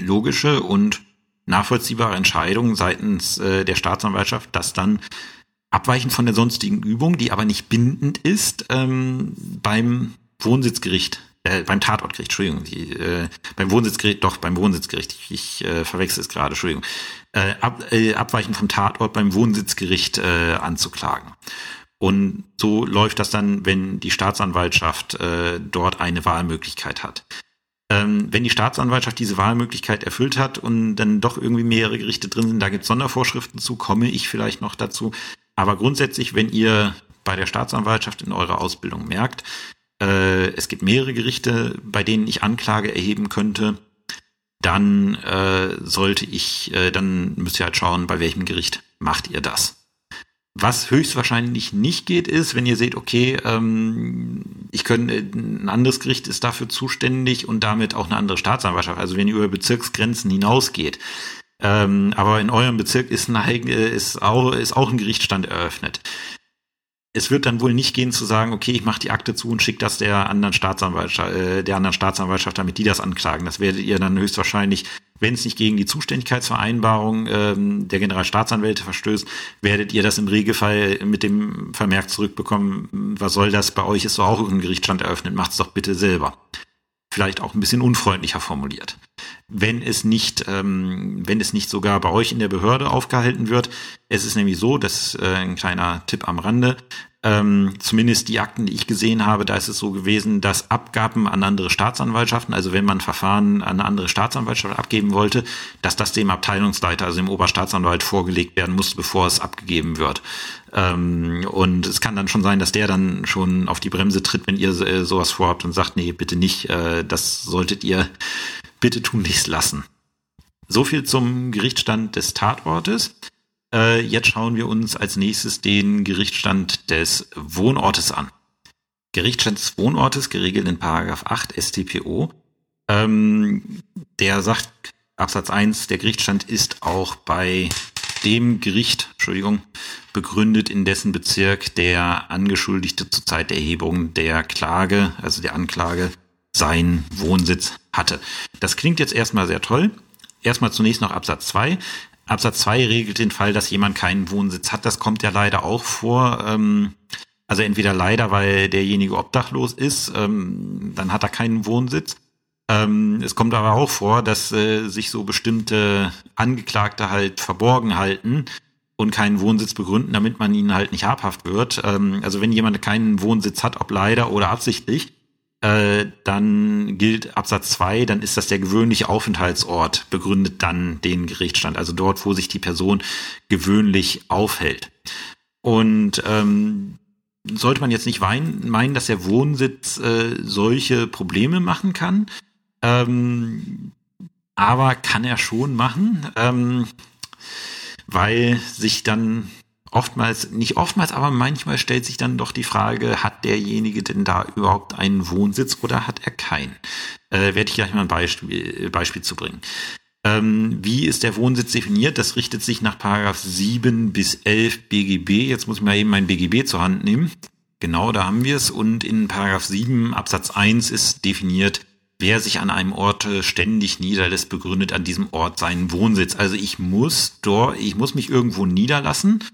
logische und nachvollziehbare Entscheidung seitens äh, der Staatsanwaltschaft, dass dann abweichend von der sonstigen Übung, die aber nicht bindend ist, ähm, beim Wohnsitzgericht, äh, beim Tatortgericht, Entschuldigung, die, äh, beim Wohnsitzgericht, doch, beim Wohnsitzgericht, ich, ich äh, verwechsel es gerade, Entschuldigung, äh, ab, äh, abweichend vom Tatort beim Wohnsitzgericht äh, anzuklagen. Und so läuft das dann, wenn die Staatsanwaltschaft äh, dort eine Wahlmöglichkeit hat. Ähm, wenn die Staatsanwaltschaft diese Wahlmöglichkeit erfüllt hat und dann doch irgendwie mehrere Gerichte drin sind, da gibt es Sondervorschriften zu, komme ich vielleicht noch dazu. Aber grundsätzlich, wenn ihr bei der Staatsanwaltschaft in eurer Ausbildung merkt, äh, es gibt mehrere Gerichte, bei denen ich Anklage erheben könnte, dann äh, sollte ich, äh, dann müsst ihr halt schauen, bei welchem Gericht macht ihr das. Was höchstwahrscheinlich nicht geht, ist, wenn ihr seht, okay, ähm, ich könnte, ein anderes Gericht ist dafür zuständig und damit auch eine andere Staatsanwaltschaft. Also wenn ihr über Bezirksgrenzen hinausgeht, ähm, aber in eurem Bezirk ist, ein, ist, auch, ist auch ein Gerichtsstand eröffnet. Es wird dann wohl nicht gehen zu sagen, okay, ich mache die Akte zu und schicke das der anderen Staatsanwaltschaft, äh, der anderen Staatsanwaltschaft, damit die das anklagen. Das werdet ihr dann höchstwahrscheinlich, wenn es nicht gegen die Zuständigkeitsvereinbarung ähm, der Generalstaatsanwälte verstößt, werdet ihr das im Regelfall mit dem Vermerk zurückbekommen, was soll das, bei euch ist doch auch ein Gerichtsstand eröffnet, macht's doch bitte selber vielleicht auch ein bisschen unfreundlicher formuliert. Wenn es nicht, ähm, wenn es nicht sogar bei euch in der Behörde aufgehalten wird. Es ist nämlich so, das äh, ein kleiner Tipp am Rande. Ähm, zumindest die Akten, die ich gesehen habe, da ist es so gewesen, dass Abgaben an andere Staatsanwaltschaften, also wenn man Verfahren an andere Staatsanwaltschaft abgeben wollte, dass das dem Abteilungsleiter, also dem Oberstaatsanwalt vorgelegt werden muss, bevor es abgegeben wird. Ähm, und es kann dann schon sein, dass der dann schon auf die Bremse tritt, wenn ihr äh, sowas vorhabt und sagt, nee, bitte nicht, äh, das solltet ihr bitte tunlichst lassen. So viel zum Gerichtsstand des Tatortes. Äh, jetzt schauen wir uns als nächstes den Gerichtsstand des Wohnortes an. Gerichtsstand des Wohnortes, geregelt in Paragraph 8 StPO. Ähm, der sagt, Absatz 1, der Gerichtsstand ist auch bei dem Gericht, Entschuldigung, begründet, in dessen Bezirk der Angeschuldigte zur Zeit der Erhebung der Klage, also der Anklage, seinen Wohnsitz hatte. Das klingt jetzt erstmal sehr toll. Erstmal zunächst noch Absatz 2. Absatz 2 regelt den Fall, dass jemand keinen Wohnsitz hat. Das kommt ja leider auch vor. Ähm, also entweder leider, weil derjenige obdachlos ist, ähm, dann hat er keinen Wohnsitz. Ähm, es kommt aber auch vor, dass äh, sich so bestimmte Angeklagte halt verborgen halten und keinen Wohnsitz begründen, damit man ihnen halt nicht habhaft wird. Ähm, also wenn jemand keinen Wohnsitz hat, ob leider oder absichtlich, äh, dann gilt Absatz 2, dann ist das der gewöhnliche Aufenthaltsort, begründet dann den Gerichtsstand, also dort, wo sich die Person gewöhnlich aufhält. Und ähm, sollte man jetzt nicht wein, meinen, dass der Wohnsitz äh, solche Probleme machen kann, ähm, aber kann er schon machen, ähm, weil sich dann oftmals, nicht oftmals, aber manchmal stellt sich dann doch die Frage, hat derjenige denn da überhaupt einen Wohnsitz oder hat er keinen? Äh, werde ich gleich mal ein Beispiel, Beispiel zu bringen. Ähm, wie ist der Wohnsitz definiert? Das richtet sich nach Paragraph 7 bis 11 BGB. Jetzt muss ich mal eben mein BGB zur Hand nehmen. Genau, da haben wir es. Und in Paragraph 7 Absatz 1 ist definiert, wer sich an einem Ort ständig niederlässt, begründet an diesem Ort seinen Wohnsitz. Also ich muss dort, ich muss mich irgendwo niederlassen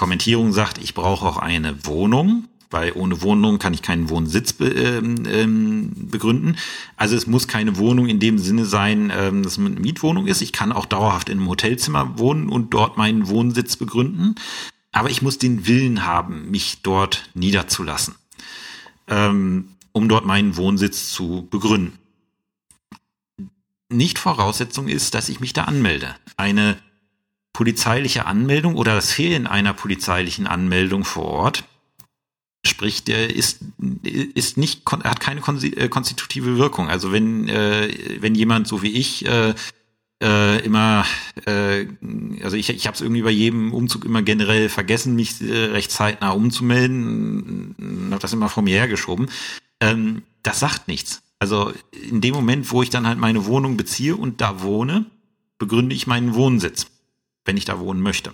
Kommentierung sagt, ich brauche auch eine Wohnung, weil ohne Wohnung kann ich keinen Wohnsitz be, ähm, ähm, begründen. Also es muss keine Wohnung in dem Sinne sein, ähm, dass es eine Mietwohnung ist. Ich kann auch dauerhaft in einem Hotelzimmer wohnen und dort meinen Wohnsitz begründen. aber ich muss den Willen haben, mich dort niederzulassen, ähm, um dort meinen Wohnsitz zu begründen. Nicht Voraussetzung ist, dass ich mich da anmelde. Eine polizeiliche Anmeldung oder das Fehlen einer polizeilichen Anmeldung vor Ort Sprich, der ist, ist nicht, hat keine äh, konstitutive Wirkung. Also wenn, äh, wenn jemand so wie ich äh, äh, immer, äh, also ich, ich habe es irgendwie bei jedem Umzug immer generell vergessen, mich äh, recht zeitnah umzumelden, habe das immer vor mir hergeschoben. Ähm, das sagt nichts. Also in dem Moment, wo ich dann halt meine Wohnung beziehe und da wohne, begründe ich meinen Wohnsitz, wenn ich da wohnen möchte.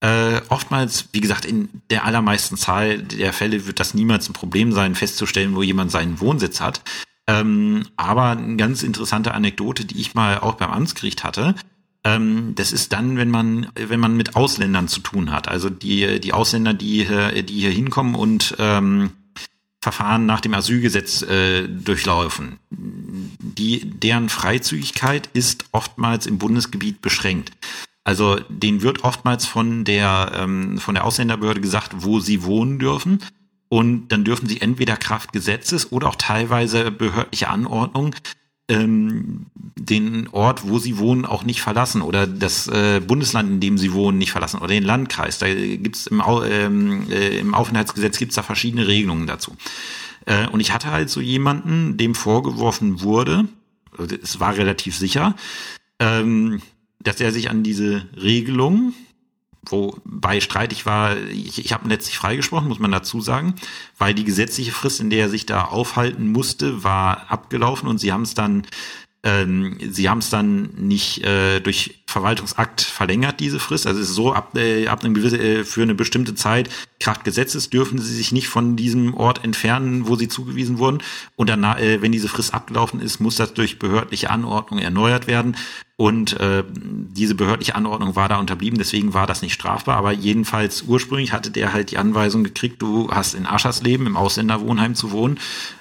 Äh, oftmals, wie gesagt, in der allermeisten Zahl der Fälle wird das niemals ein Problem sein, festzustellen, wo jemand seinen Wohnsitz hat. Ähm, aber eine ganz interessante Anekdote, die ich mal auch beim Amtsgericht hatte, ähm, das ist dann, wenn man, wenn man mit Ausländern zu tun hat. Also die, die Ausländer, die, die hier hinkommen und ähm, Verfahren nach dem Asylgesetz äh, durchlaufen. Die, deren Freizügigkeit ist oftmals im Bundesgebiet beschränkt. Also denen wird oftmals von der, ähm, von der Ausländerbehörde gesagt, wo sie wohnen dürfen. Und dann dürfen sie entweder Kraft Gesetzes oder auch teilweise behördliche Anordnung ähm, den Ort, wo sie wohnen, auch nicht verlassen oder das äh, Bundesland, in dem sie wohnen, nicht verlassen oder den Landkreis. Da gibt's im, ähm, äh, im Aufenthaltsgesetz gibt's da verschiedene Regelungen dazu. Äh, und ich hatte halt so jemanden, dem vorgeworfen wurde, also es war relativ sicher, ähm, dass er sich an diese Regelung, wobei streitig war, ich, ich habe letztlich freigesprochen, muss man dazu sagen, weil die gesetzliche Frist, in der er sich da aufhalten musste, war abgelaufen und sie haben es dann ähm, sie haben es dann nicht äh, durch Verwaltungsakt verlängert, diese Frist. Also es ist so, ab, äh, ab einem gewisse, äh, für eine bestimmte Zeit Kraft Gesetzes dürfen sie sich nicht von diesem Ort entfernen, wo sie zugewiesen wurden. Und dann, äh, wenn diese Frist abgelaufen ist, muss das durch behördliche Anordnung erneuert werden. Und äh, diese behördliche Anordnung war da unterblieben, deswegen war das nicht strafbar. Aber jedenfalls ursprünglich hatte der halt die Anweisung gekriegt, du hast in Aschersleben im Ausländerwohnheim zu wohnen.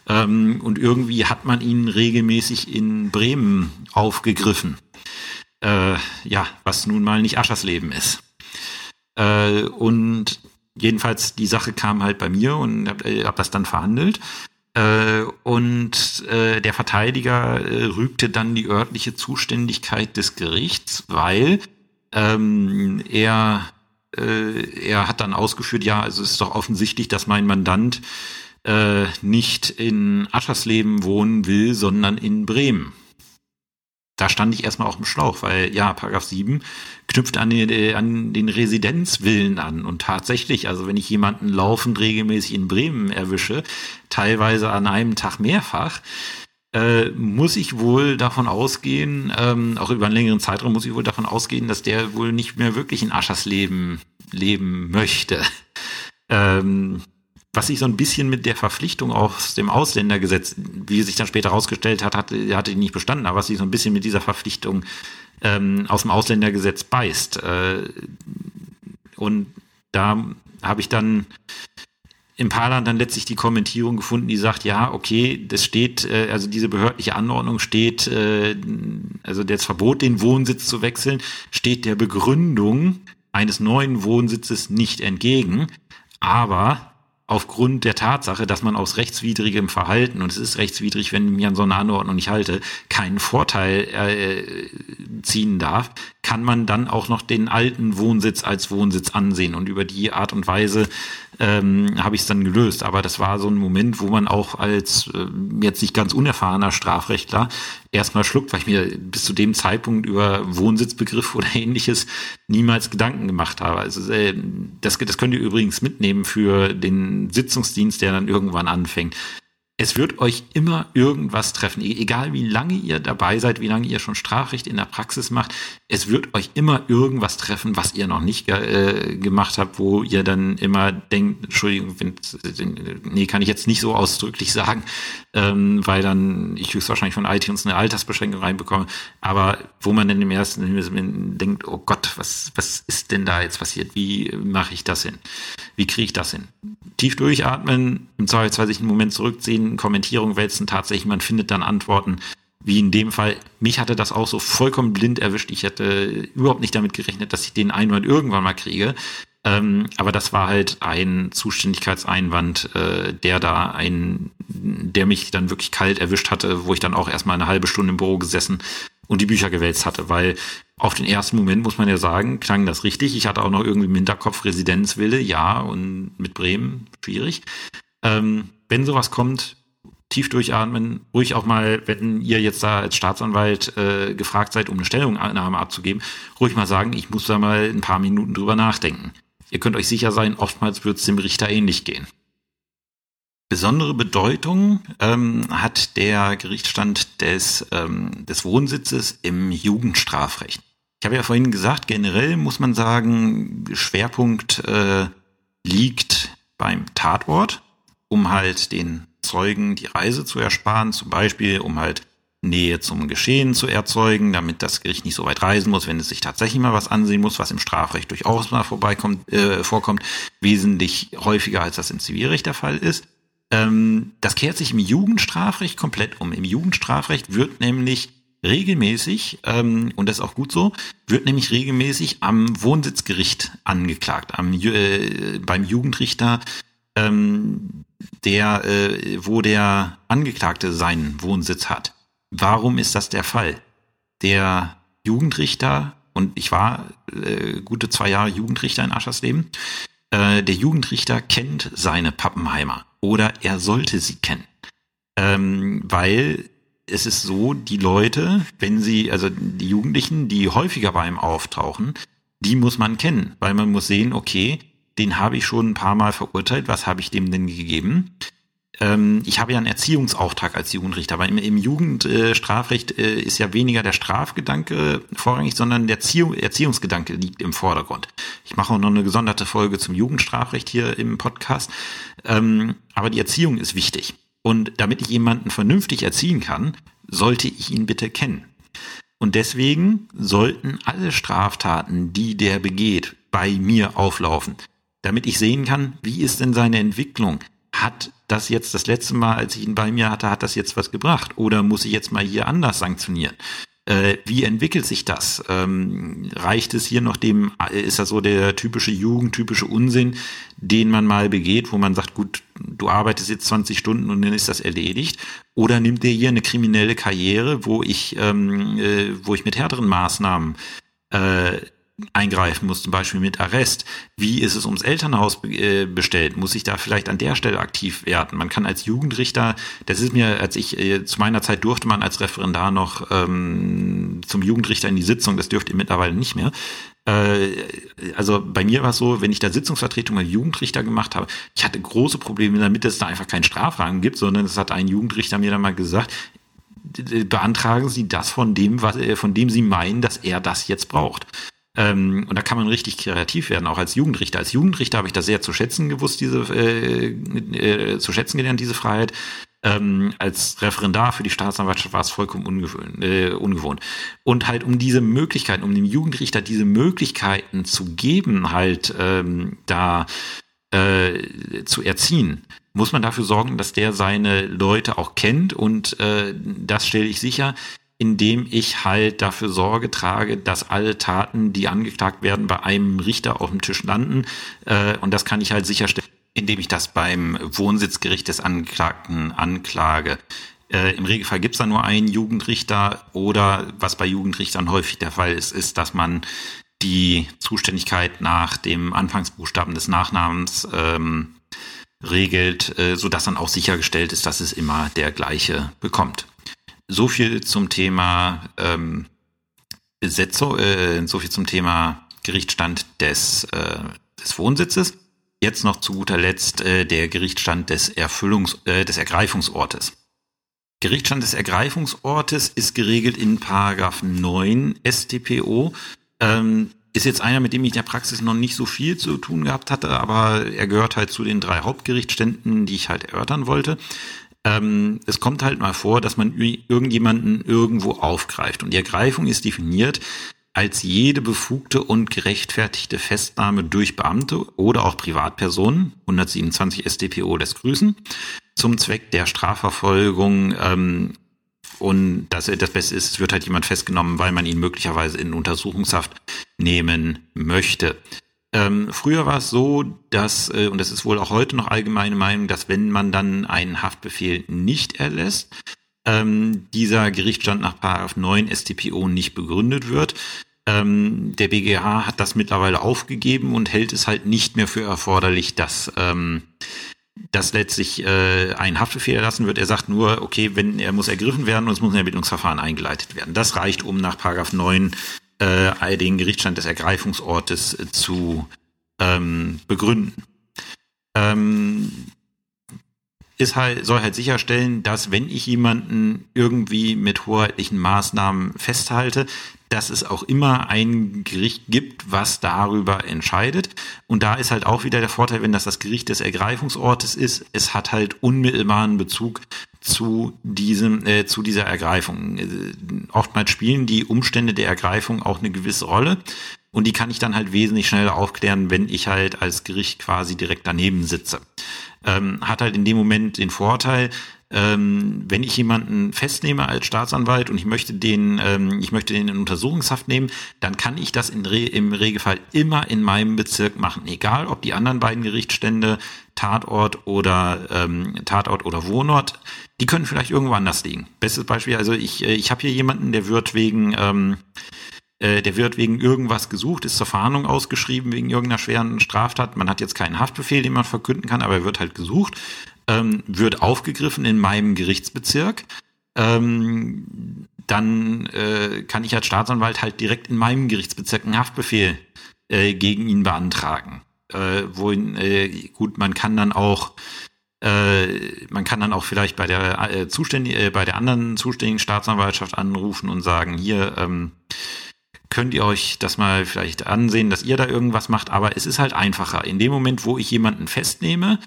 Ähm, und irgendwie hat man ihn regelmäßig in Bremen aufgegriffen. Äh, ja, was nun mal nicht Aschersleben ist. Äh, und jedenfalls die Sache kam halt bei mir und hab, äh, hab das dann verhandelt. Äh, und äh, der Verteidiger äh, rügte dann die örtliche Zuständigkeit des Gerichts, weil ähm, er, äh, er hat dann ausgeführt, ja, also es ist doch offensichtlich, dass mein Mandant äh, nicht in Aschersleben wohnen will, sondern in Bremen da stand ich erstmal auf dem Schlauch, weil ja, Paragraph 7 knüpft an den, äh, an den Residenzwillen an. Und tatsächlich, also wenn ich jemanden laufend regelmäßig in Bremen erwische, teilweise an einem Tag mehrfach, äh, muss ich wohl davon ausgehen, ähm, auch über einen längeren Zeitraum muss ich wohl davon ausgehen, dass der wohl nicht mehr wirklich in Aschers Leben leben möchte. Ähm, was sich so ein bisschen mit der Verpflichtung aus dem Ausländergesetz, wie sich dann später herausgestellt hat, hatte, hatte die nicht bestanden, aber was sich so ein bisschen mit dieser Verpflichtung ähm, aus dem Ausländergesetz beißt. Äh, und da habe ich dann im Parlament dann letztlich die Kommentierung gefunden, die sagt, ja, okay, das steht, äh, also diese behördliche Anordnung steht, äh, also das Verbot, den Wohnsitz zu wechseln, steht der Begründung eines neuen Wohnsitzes nicht entgegen. Aber aufgrund der Tatsache, dass man aus rechtswidrigem Verhalten, und es ist rechtswidrig, wenn ich mich an so eine Anordnung nicht halte, keinen Vorteil äh, ziehen darf, kann man dann auch noch den alten Wohnsitz als Wohnsitz ansehen. Und über die Art und Weise ähm, habe ich es dann gelöst. Aber das war so ein Moment, wo man auch als äh, jetzt nicht ganz unerfahrener Strafrechtler erstmal schluckt, weil ich mir bis zu dem Zeitpunkt über Wohnsitzbegriff oder ähnliches niemals Gedanken gemacht habe. Also äh, das, das könnt ihr übrigens mitnehmen für den Sitzungsdienst, der dann irgendwann anfängt es wird euch immer irgendwas treffen, e-, egal wie lange ihr dabei seid, wie lange ihr schon Strafrecht in der Praxis macht, es wird euch immer irgendwas treffen, was ihr noch nicht äh, gemacht habt, wo ihr dann immer denkt, Entschuldigung, nee, kann ich jetzt nicht so ausdrücklich sagen, ähm, weil dann ich höchstwahrscheinlich von iTunes eine Altersbeschränkung reinbekomme, aber wo man dann im ersten denkt, oh Gott, was, was ist denn da jetzt passiert? Wie mache ich das hin? Wie kriege ich das hin? Tief durchatmen, im Zweifelsfall sich einen Moment zurückziehen, Kommentierung wälzen, tatsächlich, man findet dann Antworten, wie in dem Fall. Mich hatte das auch so vollkommen blind erwischt. Ich hätte überhaupt nicht damit gerechnet, dass ich den Einwand irgendwann mal kriege. Ähm, aber das war halt ein Zuständigkeitseinwand, äh, der da ein, der mich dann wirklich kalt erwischt hatte, wo ich dann auch erstmal eine halbe Stunde im Büro gesessen und die Bücher gewälzt hatte, weil auf den ersten Moment muss man ja sagen, klang das richtig. Ich hatte auch noch irgendwie im Hinterkopf Residenzwille, ja, und mit Bremen schwierig. Ähm, wenn sowas kommt, tief durchatmen, ruhig auch mal, wenn ihr jetzt da als Staatsanwalt äh, gefragt seid, um eine Stellungnahme abzugeben, ruhig mal sagen, ich muss da mal ein paar Minuten drüber nachdenken. Ihr könnt euch sicher sein, oftmals wird es dem Richter ähnlich gehen. Besondere Bedeutung ähm, hat der Gerichtsstand des, ähm, des Wohnsitzes im Jugendstrafrecht. Ich habe ja vorhin gesagt, generell muss man sagen, Schwerpunkt äh, liegt beim Tatort, um halt den Zeugen die Reise zu ersparen, zum Beispiel um halt Nähe zum Geschehen zu erzeugen, damit das Gericht nicht so weit reisen muss, wenn es sich tatsächlich mal was ansehen muss, was im Strafrecht durchaus mal vorbeikommt, äh, vorkommt, wesentlich häufiger als das im Zivilrecht der Fall ist. Ähm, das kehrt sich im Jugendstrafrecht komplett um. Im Jugendstrafrecht wird nämlich regelmäßig, ähm, und das ist auch gut so, wird nämlich regelmäßig am Wohnsitzgericht angeklagt, am, äh, beim Jugendrichter, ähm, der, äh, wo der Angeklagte seinen Wohnsitz hat. Warum ist das der Fall? Der Jugendrichter, und ich war äh, gute zwei Jahre Jugendrichter in Aschersleben, äh, der Jugendrichter kennt seine Pappenheimer oder er sollte sie kennen. Ähm, weil es ist so, die Leute, wenn sie, also die Jugendlichen, die häufiger bei ihm auftauchen, die muss man kennen, weil man muss sehen, okay, den habe ich schon ein paar Mal verurteilt, was habe ich dem denn gegeben? Ähm, ich habe ja einen Erziehungsauftrag als Jugendrichter, aber im, im Jugendstrafrecht äh, ist ja weniger der Strafgedanke vorrangig, sondern der Erziehung, Erziehungsgedanke liegt im Vordergrund. Ich mache auch noch eine gesonderte Folge zum Jugendstrafrecht hier im Podcast. Ähm, aber die Erziehung ist wichtig. Und damit ich jemanden vernünftig erziehen kann, sollte ich ihn bitte kennen. Und deswegen sollten alle Straftaten, die der begeht, bei mir auflaufen, damit ich sehen kann, wie ist denn seine Entwicklung? Hat das jetzt das letzte Mal, als ich ihn bei mir hatte, hat das jetzt was gebracht? Oder muss ich jetzt mal hier anders sanktionieren? Äh, wie entwickelt sich das? Ähm, reicht es hier noch dem, ist das so der typische jugendtypische Unsinn, den man mal begeht, wo man sagt, gut, du arbeitest jetzt 20 Stunden und dann ist das erledigt? Oder nimmt der hier eine kriminelle Karriere, wo ich, ähm, äh, wo ich mit härteren Maßnahmen äh, eingreifen muss, zum Beispiel mit Arrest. Wie ist es ums Elternhaus äh, bestellt? Muss ich da vielleicht an der Stelle aktiv werden? Man kann als Jugendrichter, das ist mir, als ich äh, zu meiner Zeit durfte man als Referendar noch ähm, zum Jugendrichter in die Sitzung, das dürfte ihr mittlerweile nicht mehr. Äh, also bei mir war es so, wenn ich da Sitzungsvertretung als Jugendrichter gemacht habe, ich hatte große Probleme damit, dass es da einfach keinen Strafrahmen gibt, sondern es hat ein Jugendrichter mir dann mal gesagt, beantragen Sie das von dem, was, von dem Sie meinen, dass er das jetzt braucht. Ähm, und da kann man richtig kreativ werden, auch als Jugendrichter. Als Jugendrichter habe ich das sehr zu schätzen gewusst, diese äh, äh, zu schätzen gelernt, diese Freiheit. Ähm, als Referendar für die Staatsanwaltschaft war es vollkommen ungewöhnt, äh, ungewohnt. Und halt um diese Möglichkeiten, um dem Jugendrichter diese Möglichkeiten zu geben, halt ähm, da äh, zu erziehen, muss man dafür sorgen, dass der seine Leute auch kennt und äh, das stelle ich sicher, indem ich halt dafür Sorge trage, dass alle Taten, die angeklagt werden, bei einem Richter auf dem Tisch landen. Äh, und das kann ich halt sicherstellen, indem ich das beim Wohnsitzgericht des Angeklagten anklage. Äh, Im Regelfall gibt's da nur einen Jugendrichter oder was bei Jugendrichtern häufig der Fall ist, ist, dass man die Zuständigkeit nach dem Anfangsbuchstaben des Nachnamens ähm, regelt, äh, so dass dann auch sichergestellt ist, dass es immer der gleiche bekommt so viel zum Thema ähm, Besetzung, äh, so viel zum Thema Gerichtsstand des, äh, des Wohnsitzes. Jetzt noch zu guter Letzt äh, der Gerichtsstand des Erfüllungs, äh, des Ergreifungsortes. Gerichtsstand des Ergreifungsortes ist geregelt in Paragraph 9 StPO. Ähm, ist jetzt einer, mit dem ich in der Praxis noch nicht so viel zu tun gehabt hatte, aber er gehört halt zu den drei Hauptgerichtsständen, die ich halt erörtern wollte ähm, es kommt halt mal vor, dass man irgendjemanden irgendwo aufgreift. Und die Ergreifung ist definiert als jede befugte und gerechtfertigte Festnahme durch Beamte oder auch Privatpersonen, 127 StPO des Grüßen, zum Zweck der Strafverfolgung. Ähm, und das, das Beste ist, es wird halt jemand festgenommen, weil man ihn möglicherweise in Untersuchungshaft nehmen möchte. Ähm, früher war es so, dass, äh, und das ist wohl auch heute noch allgemeine Meinung, dass wenn man dann einen Haftbefehl nicht erlässt, ähm, dieser Gerichtsstand nach 9 StPO nicht begründet wird. Ähm, der BGH hat das mittlerweile aufgegeben und hält es halt nicht mehr für erforderlich, dass ähm, dass letztlich äh, ein Haftbefehl erlassen wird. Er sagt nur, okay, wenn er muss ergriffen werden und es muss ein Ermittlungsverfahren eingeleitet werden. Das reicht, um nach Paragraph 9 äh, den Gerichtsstand des Ergreifungsortes äh, zu ähm, begründen. Ähm, ist halt, soll halt sicherstellen, dass wenn ich jemanden irgendwie mit hoheitlichen Maßnahmen festhalte, dass es auch immer ein Gericht gibt, was darüber entscheidet. Und da ist halt auch wieder der Vorteil, wenn das das Gericht des Ergreifungsortes ist, es hat halt unmittelbaren Bezug zu diesem, äh, zu dieser Ergreifung. Äh, oftmals spielen die Umstände der Ergreifung auch eine gewisse Rolle. Und die kann ich dann halt wesentlich schneller aufklären, wenn ich halt als Gericht quasi direkt daneben sitze. Ähm, hat halt in dem Moment den Vorteil, ähm, wenn ich jemanden festnehme als Staatsanwalt und ich möchte den, ähm, ich möchte den in Untersuchungshaft nehmen, dann kann ich das Re im Regelfall immer in meinem Bezirk machen, egal ob die anderen beiden Gerichtsstände Tatort oder ähm, Tatort oder Wohnort, die können vielleicht irgendwo anders liegen. Bestes Beispiel, also ich, äh, ich habe hier jemanden, der wird wegen ähm, äh, der wird wegen irgendwas gesucht, ist zur Verhandlung ausgeschrieben wegen irgendeiner schweren Straftat. Man hat jetzt keinen Haftbefehl, den man verkünden kann, aber er wird halt gesucht ähm, wird aufgegriffen in meinem Gerichtsbezirk. Ähm, dann äh, kann ich als Staatsanwalt halt direkt in meinem Gerichtsbezirk einen Haftbefehl äh, gegen ihn beantragen. Äh, wohin, äh, gut, man kann dann auch äh, man kann dann auch vielleicht bei der äh, zuständigen, äh, bei der anderen zuständigen Staatsanwaltschaft anrufen und sagen, hier ähm, könnt ihr euch das mal vielleicht ansehen, dass ihr da irgendwas macht, aber es ist halt einfacher. In dem Moment, wo ich jemanden festnehme,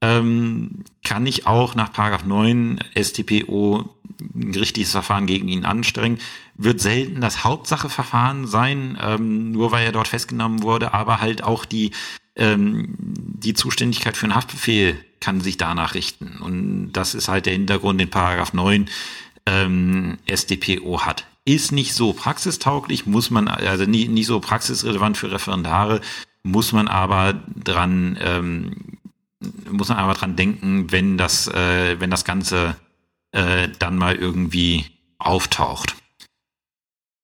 ähm, kann ich auch nach Paragraph 9 StPO ein richtiges Verfahren gegen ihn anstrengen. Wird selten das Hauptsacheverfahren sein, ähm, nur weil er dort festgenommen wurde, aber halt auch die, ähm, die Zuständigkeit für einen Haftbefehl kann sich danach richten. Und das ist halt der Hintergrund, den Paragraph 9 ähm, StPO hat. Ist nicht so praxistauglich, muss man, also nie, nicht so praxisrelevant für Referendare, muss man aber dran ähm, muss man aber dran denken, wenn das, äh, wenn das Ganze äh, dann mal irgendwie auftaucht.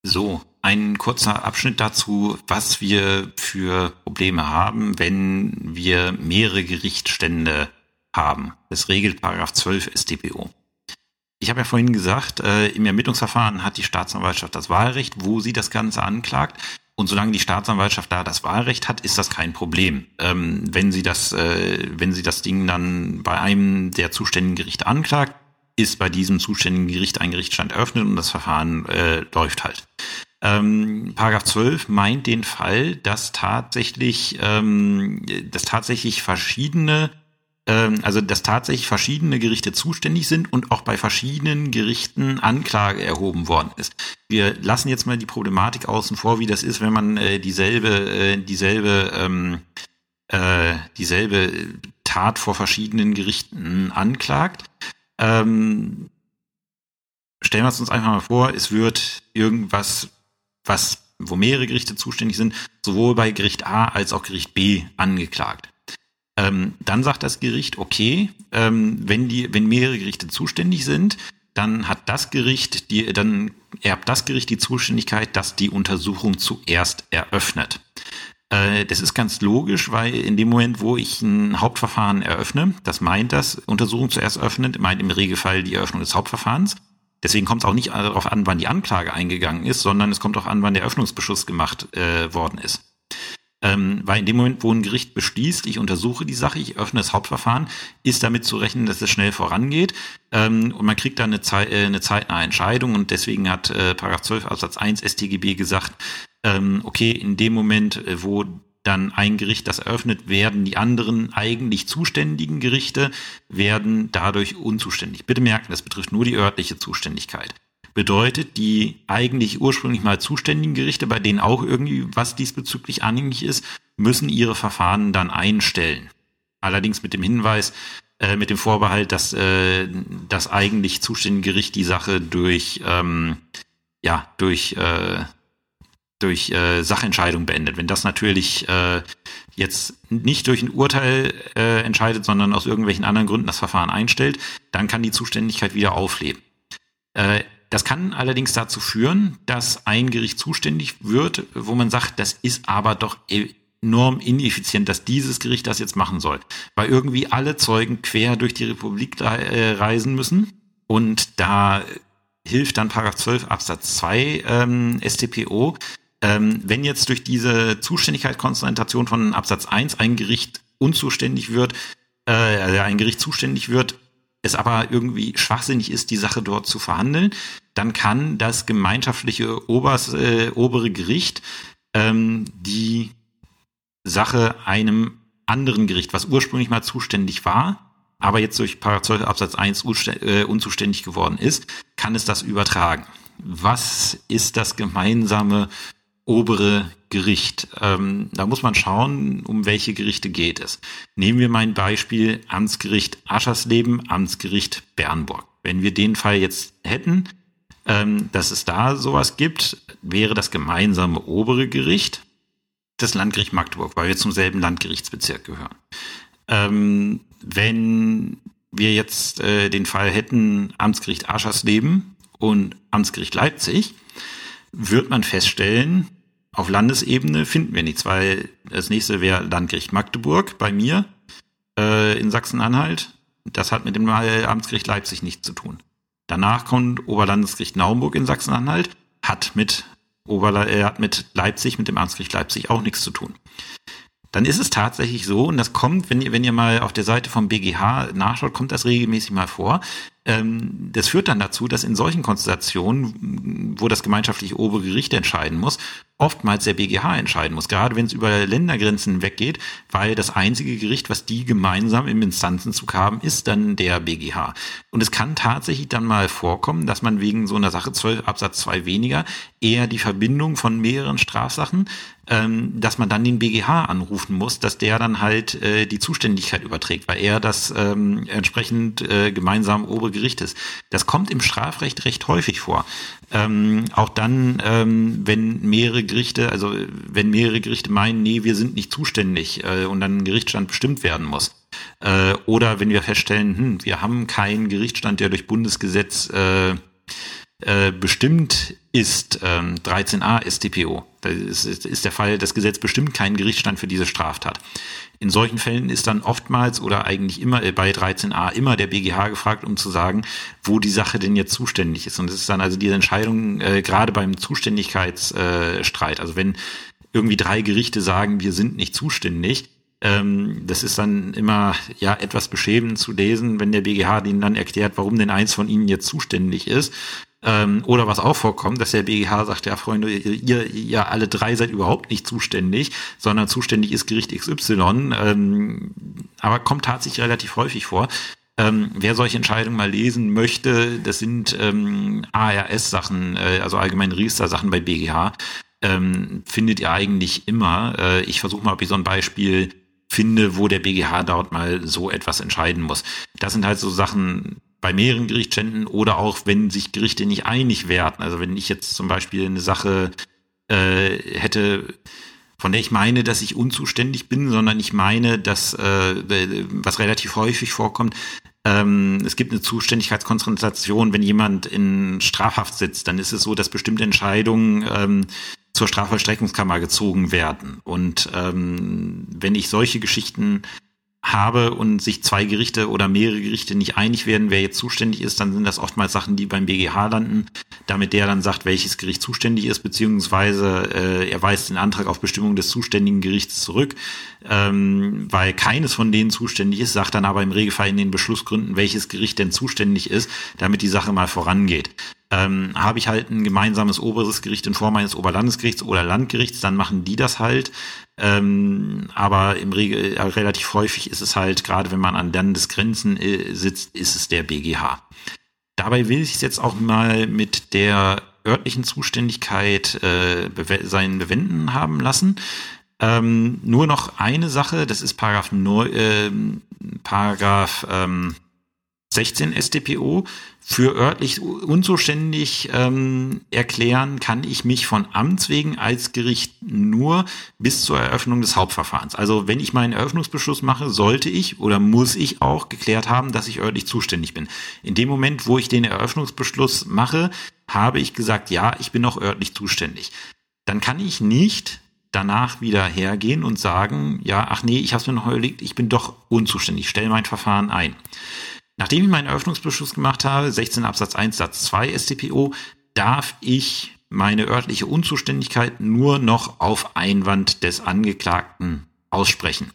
So, ein kurzer Abschnitt dazu, was wir für Probleme haben, wenn wir mehrere Gerichtsstände haben. Das regelt Paragraph 12 StPO. Ich habe ja vorhin gesagt, äh, im Ermittlungsverfahren hat die Staatsanwaltschaft das Wahlrecht, wo sie das Ganze anklagt. Und solange die Staatsanwaltschaft da das Wahlrecht hat, ist das kein Problem. Ähm, wenn sie das, äh, wenn sie das Ding dann bei einem der zuständigen Gerichte anklagt, ist bei diesem zuständigen Gericht ein Gerichtsstand eröffnet und das Verfahren äh, läuft halt. Ähm, Paragraph 12 meint den Fall, dass tatsächlich, ähm, dass tatsächlich verschiedene also dass tatsächlich verschiedene Gerichte zuständig sind und auch bei verschiedenen Gerichten Anklage erhoben worden ist. Wir lassen jetzt mal die Problematik außen vor, wie das ist, wenn man äh, dieselbe, äh, dieselbe, ähm, äh, dieselbe Tat vor verschiedenen Gerichten anklagt. Ähm, stellen wir es uns einfach mal vor, es wird irgendwas, was, wo mehrere Gerichte zuständig sind, sowohl bei Gericht A als auch Gericht B angeklagt. Ähm, dann sagt das Gericht, okay, ähm, wenn die, wenn mehrere Gerichte zuständig sind, dann hat das Gericht, die, dann erbt das Gericht die Zuständigkeit, dass die Untersuchung zuerst eröffnet. Äh, das ist ganz logisch, weil in dem Moment, wo ich ein Hauptverfahren eröffne, das meint das, Untersuchung zuerst öffnet, meint im Regelfall die Eröffnung des Hauptverfahrens. Deswegen kommt es auch nicht darauf an, wann die Anklage eingegangen ist, sondern es kommt auch an, wann der Öffnungsbeschluss gemacht äh, worden ist. Ähm, weil in dem Moment, wo ein Gericht beschließt, ich untersuche die Sache, ich öffne das Hauptverfahren, ist damit zu rechnen, dass es schnell vorangeht. Ähm, und man kriegt dann eine, Zeit, äh, eine zeitnahe Entscheidung. Und deswegen hat äh, Paragraph 12 Absatz 1 StGB gesagt, ähm, okay, in dem Moment, äh, wo dann ein Gericht das eröffnet, werden die anderen eigentlich zuständigen Gerichte werden dadurch unzuständig. Bitte merken, das betrifft nur die örtliche Zuständigkeit bedeutet, die eigentlich ursprünglich mal zuständigen Gerichte, bei denen auch irgendwie was diesbezüglich anhängig ist, müssen ihre Verfahren dann einstellen. Allerdings mit dem Hinweis, äh, mit dem Vorbehalt, dass äh, das eigentlich zuständige Gericht die Sache durch, ähm, ja, durch, äh, durch äh, Sachentscheidung beendet. Wenn das natürlich äh, jetzt nicht durch ein Urteil äh, entscheidet, sondern aus irgendwelchen anderen Gründen das Verfahren einstellt, dann kann die Zuständigkeit wieder aufleben. Äh, das kann allerdings dazu führen, dass ein Gericht zuständig wird, wo man sagt, das ist aber doch enorm ineffizient, dass dieses Gericht das jetzt machen soll, weil irgendwie alle Zeugen quer durch die Republik äh, reisen müssen. Und da hilft dann Paragraph 12 Absatz 2 ähm, StPO, ähm, wenn jetzt durch diese Zuständigkeitskonzentration von Absatz 1 ein Gericht unzuständig wird, äh, also ein Gericht zuständig wird, es aber irgendwie schwachsinnig ist, die Sache dort zu verhandeln, dann kann das gemeinschaftliche Obers, äh, obere Gericht ähm, die Sache einem anderen Gericht, was ursprünglich mal zuständig war, aber jetzt durch Paragraph Absatz 1 äh, unzuständig geworden ist, kann es das übertragen. Was ist das gemeinsame obere Gericht? Ähm, da muss man schauen, um welche Gerichte geht es. Nehmen wir mein Beispiel Amtsgericht Aschersleben, Amtsgericht Bernburg. Wenn wir den Fall jetzt hätten, ähm, dass es da sowas gibt, wäre das gemeinsame obere Gericht das Landgericht Magdeburg, weil wir zum selben Landgerichtsbezirk gehören. Ähm, wenn wir jetzt äh, den Fall hätten, Amtsgericht Aschersleben und Amtsgericht Leipzig, wird man feststellen, auf Landesebene finden wir nichts, weil das nächste wäre Landgericht Magdeburg bei mir äh, in Sachsen-Anhalt. Das hat mit dem Amtsgericht Leipzig nichts zu tun. Danach kommt Oberlandesgericht Naumburg in Sachsen-Anhalt, hat mit Oberle er hat mit Leipzig, mit dem Amtsgericht Leipzig auch nichts zu tun. Dann ist es tatsächlich so, und das kommt, wenn ihr, wenn ihr mal auf der Seite vom BGH nachschaut, kommt das regelmäßig mal vor, ähm, das führt dann dazu, dass in solchen Konstellationen, wo das gemeinschaftliche obere Gericht entscheiden muss, oftmals der BGH entscheiden muss, gerade wenn es über Ländergrenzen weggeht, weil das einzige Gericht, was die gemeinsam im Instanzenzug haben, ist dann der BGH. Und es kann tatsächlich dann mal vorkommen, dass man wegen so einer Sache 12 Absatz 2 weniger eher die Verbindung von mehreren Strafsachen, ähm, dass man dann den BGH anrufen muss, dass der dann halt äh, die Zuständigkeit überträgt, weil er das ähm, entsprechend äh, gemeinsam obere Gerichtes. Das kommt im Strafrecht recht häufig vor. Ähm, auch dann, ähm, wenn mehrere Gerichte, also wenn mehrere Gerichte meinen, nee, wir sind nicht zuständig äh, und dann ein Gerichtsstand bestimmt werden muss. Äh, oder wenn wir feststellen, hm, wir haben keinen Gerichtsstand, der durch Bundesgesetz äh, äh, bestimmt ist, ähm, 13a StPO. Das ist, ist der Fall, das Gesetz bestimmt keinen Gerichtsstand für diese Straftat. In solchen Fällen ist dann oftmals oder eigentlich immer äh, bei 13a immer der BGH gefragt, um zu sagen, wo die Sache denn jetzt zuständig ist. Und es ist dann also diese Entscheidung äh, gerade beim Zuständigkeitsstreit. Äh, also wenn irgendwie drei Gerichte sagen, wir sind nicht zuständig, ähm, das ist dann immer ja etwas beschämend zu lesen, wenn der BGH ihnen dann erklärt, warum denn eins von ihnen jetzt zuständig ist. Ähm, oder was auch vorkommt, dass der BGH sagt, ja Freunde, ihr, ihr alle drei seid überhaupt nicht zuständig, sondern zuständig ist Gericht XY. Ähm, aber kommt tatsächlich relativ häufig vor. Ähm, wer solche Entscheidungen mal lesen möchte, das sind ähm, ARS-Sachen, äh, also allgemeine Register-Sachen bei BGH, ähm, findet ihr eigentlich immer. Äh, ich versuche mal, ob ich so ein Beispiel finde, wo der BGH dort mal so etwas entscheiden muss. Das sind halt so Sachen, bei mehreren Gerichtsständen oder auch wenn sich Gerichte nicht einig werden. Also wenn ich jetzt zum Beispiel eine Sache äh, hätte, von der ich meine, dass ich unzuständig bin, sondern ich meine, dass äh, was relativ häufig vorkommt, ähm, es gibt eine Zuständigkeitskonzentration, wenn jemand in Strafhaft sitzt, dann ist es so, dass bestimmte Entscheidungen ähm, zur Strafvollstreckungskammer gezogen werden. Und ähm, wenn ich solche Geschichten habe und sich zwei Gerichte oder mehrere Gerichte nicht einig werden, wer jetzt zuständig ist, dann sind das oftmals Sachen, die beim BGH landen, damit der dann sagt, welches Gericht zuständig ist, beziehungsweise äh, er weist den Antrag auf Bestimmung des zuständigen Gerichts zurück, ähm, weil keines von denen zuständig ist, sagt dann aber im Regelfall in den Beschlussgründen, welches Gericht denn zuständig ist, damit die Sache mal vorangeht ähm, habe ich halt ein gemeinsames oberes Gericht in Form eines Oberlandesgerichts oder Landgerichts, dann machen die das halt. Ähm, aber im Regel äh, relativ häufig ist es halt, gerade wenn man an Landesgrenzen äh, sitzt, ist es der BGH. Dabei will ich es jetzt auch mal mit der örtlichen Zuständigkeit äh, bew seinen Bewenden haben lassen. Ähm, nur noch eine Sache, das ist Paragraph, 9, äh, Paragraph ähm, 16 StPO. Für örtlich unzuständig ähm, erklären kann ich mich von Amts wegen als Gericht nur bis zur Eröffnung des Hauptverfahrens. Also wenn ich meinen Eröffnungsbeschluss mache, sollte ich oder muss ich auch geklärt haben, dass ich örtlich zuständig bin. In dem Moment, wo ich den Eröffnungsbeschluss mache, habe ich gesagt, ja, ich bin noch örtlich zuständig. Dann kann ich nicht danach wieder hergehen und sagen, ja, ach nee, ich habe es mir noch überlegt, ich bin doch unzuständig, stelle mein Verfahren ein. Nachdem ich meinen Eröffnungsbeschluss gemacht habe, 16 Absatz 1 Satz 2 StPO, darf ich meine örtliche Unzuständigkeit nur noch auf Einwand des Angeklagten aussprechen.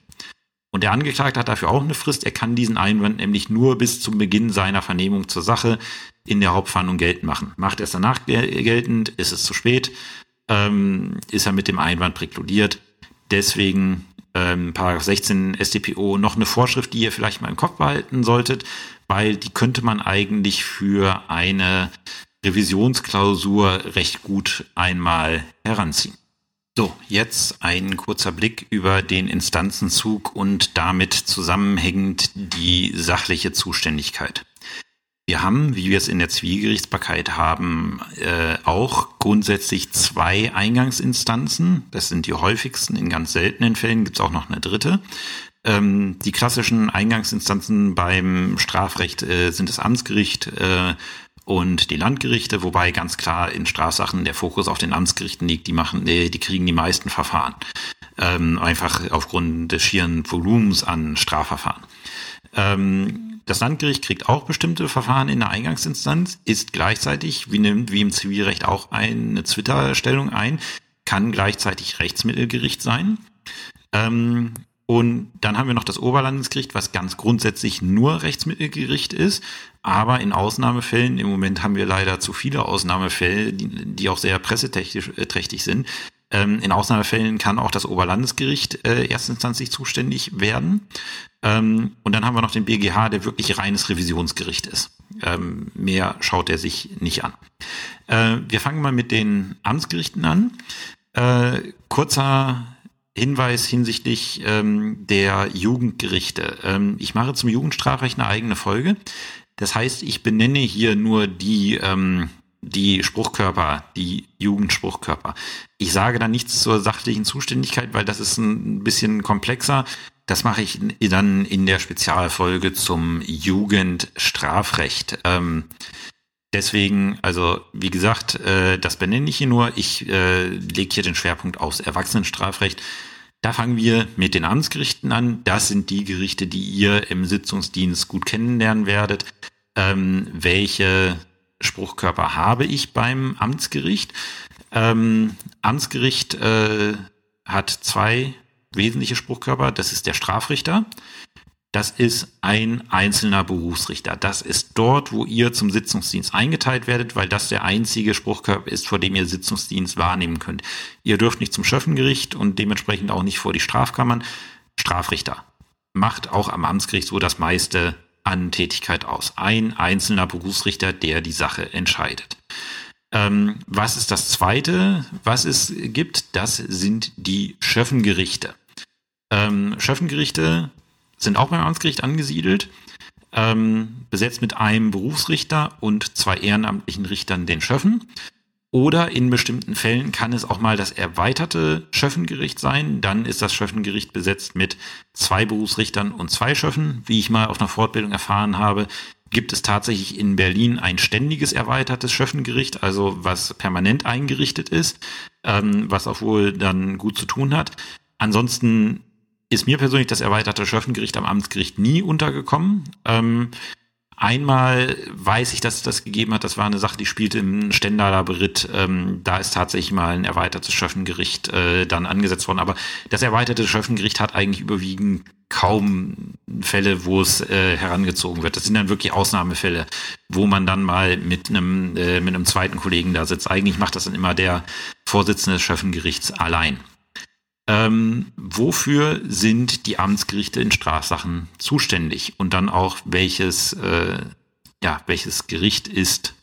Und der Angeklagte hat dafür auch eine Frist. Er kann diesen Einwand nämlich nur bis zum Beginn seiner Vernehmung zur Sache in der Hauptverhandlung geltend machen. Macht er es danach geltend, ist es zu spät, ähm, ist er mit dem Einwand präkludiert. Deswegen ähm, Paragraph 16 StPO noch eine Vorschrift, die ihr vielleicht mal im Kopf behalten solltet, weil die könnte man eigentlich für eine Revisionsklausur recht gut einmal heranziehen. So, jetzt ein kurzer Blick über den Instanzenzug und damit zusammenhängend die sachliche Zuständigkeit. Wir haben, wie wir es in der Zivilgerichtsbarkeit haben, äh, auch grundsätzlich zwei Eingangsinstanzen. Das sind die häufigsten. In ganz seltenen Fällen gibt es auch noch eine dritte. Ähm, die klassischen Eingangsinstanzen beim Strafrecht äh, sind das Amtsgericht äh, und die Landgerichte, wobei ganz klar in Strafsachen der Fokus auf den Amtsgerichten liegt. Die machen, äh, die kriegen die meisten Verfahren. Ähm, einfach aufgrund des schieren Volumens an Strafverfahren. Ähm, das Landgericht kriegt auch bestimmte Verfahren in der Eingangsinstanz, ist gleichzeitig, wie, nimmt, wie im Zivilrecht auch eine Twitter-Stellung ein, kann gleichzeitig Rechtsmittelgericht sein. Ähm, und dann haben wir noch das Oberlandesgericht, was ganz grundsätzlich nur Rechtsmittelgericht ist. Aber in Ausnahmefällen, im Moment haben wir leider zu viele Ausnahmefälle, die, die auch sehr presseträchtig sind. Ähm, in Ausnahmefällen kann auch das Oberlandesgericht äh, erstinstanzlich zuständig werden. Ähm, und dann haben wir noch den BGH, der wirklich reines Revisionsgericht ist. Ähm, mehr schaut er sich nicht an. Äh, wir fangen mal mit den Amtsgerichten an. Äh, kurzer Hinweis hinsichtlich ähm, der Jugendgerichte. Ähm, ich mache zum Jugendstrafrecht eine eigene Folge. Das heißt, ich benenne hier nur die, ähm, die Spruchkörper, die Jugendspruchkörper. Ich sage da nichts zur sachlichen Zuständigkeit, weil das ist ein bisschen komplexer. Das mache ich dann in der Spezialfolge zum Jugendstrafrecht. Ähm, deswegen, also wie gesagt, äh, das benenne ich hier nur. Ich äh, lege hier den Schwerpunkt aufs Erwachsenenstrafrecht. Da fangen wir mit den Amtsgerichten an. Das sind die Gerichte, die ihr im Sitzungsdienst gut kennenlernen werdet. Ähm, welche Spruchkörper habe ich beim Amtsgericht? Ähm, Amtsgericht äh, hat zwei wesentliche Spruchkörper. Das ist der Strafrichter. Das ist ein einzelner Berufsrichter. Das ist dort, wo ihr zum Sitzungsdienst eingeteilt werdet, weil das der einzige Spruchkörper ist, vor dem ihr Sitzungsdienst wahrnehmen könnt. Ihr dürft nicht zum Schöffengericht und dementsprechend auch nicht vor die Strafkammern. Strafrichter macht auch am Amtsgericht so das meiste an Tätigkeit aus. Ein einzelner Berufsrichter, der die Sache entscheidet. Ähm, was ist das Zweite, was es gibt? Das sind die Schöffengerichte. Ähm, Schöffengerichte sind auch beim Amtsgericht angesiedelt, ähm, besetzt mit einem Berufsrichter und zwei ehrenamtlichen Richtern den Schöffen. Oder in bestimmten Fällen kann es auch mal das erweiterte Schöffengericht sein. Dann ist das Schöffengericht besetzt mit zwei Berufsrichtern und zwei Schöffen. Wie ich mal auf einer Fortbildung erfahren habe, gibt es tatsächlich in Berlin ein ständiges erweitertes Schöffengericht, also was permanent eingerichtet ist, ähm, was auch wohl dann gut zu tun hat. Ansonsten ist mir persönlich das erweiterte Schöffengericht am Amtsgericht nie untergekommen. Ähm, einmal weiß ich, dass es das gegeben hat. Das war eine Sache, die spielte im Stendaler Beritt. Ähm, da ist tatsächlich mal ein erweitertes Schöffengericht äh, dann angesetzt worden. Aber das erweiterte Schöffengericht hat eigentlich überwiegend kaum Fälle, wo es äh, herangezogen wird. Das sind dann wirklich Ausnahmefälle, wo man dann mal mit einem, äh, mit einem zweiten Kollegen da sitzt. Eigentlich macht das dann immer der Vorsitzende des Schöffengerichts allein. Ähm, wofür sind die Amtsgerichte in Strafsachen zuständig? Und dann auch welches, äh, ja, welches Gericht ist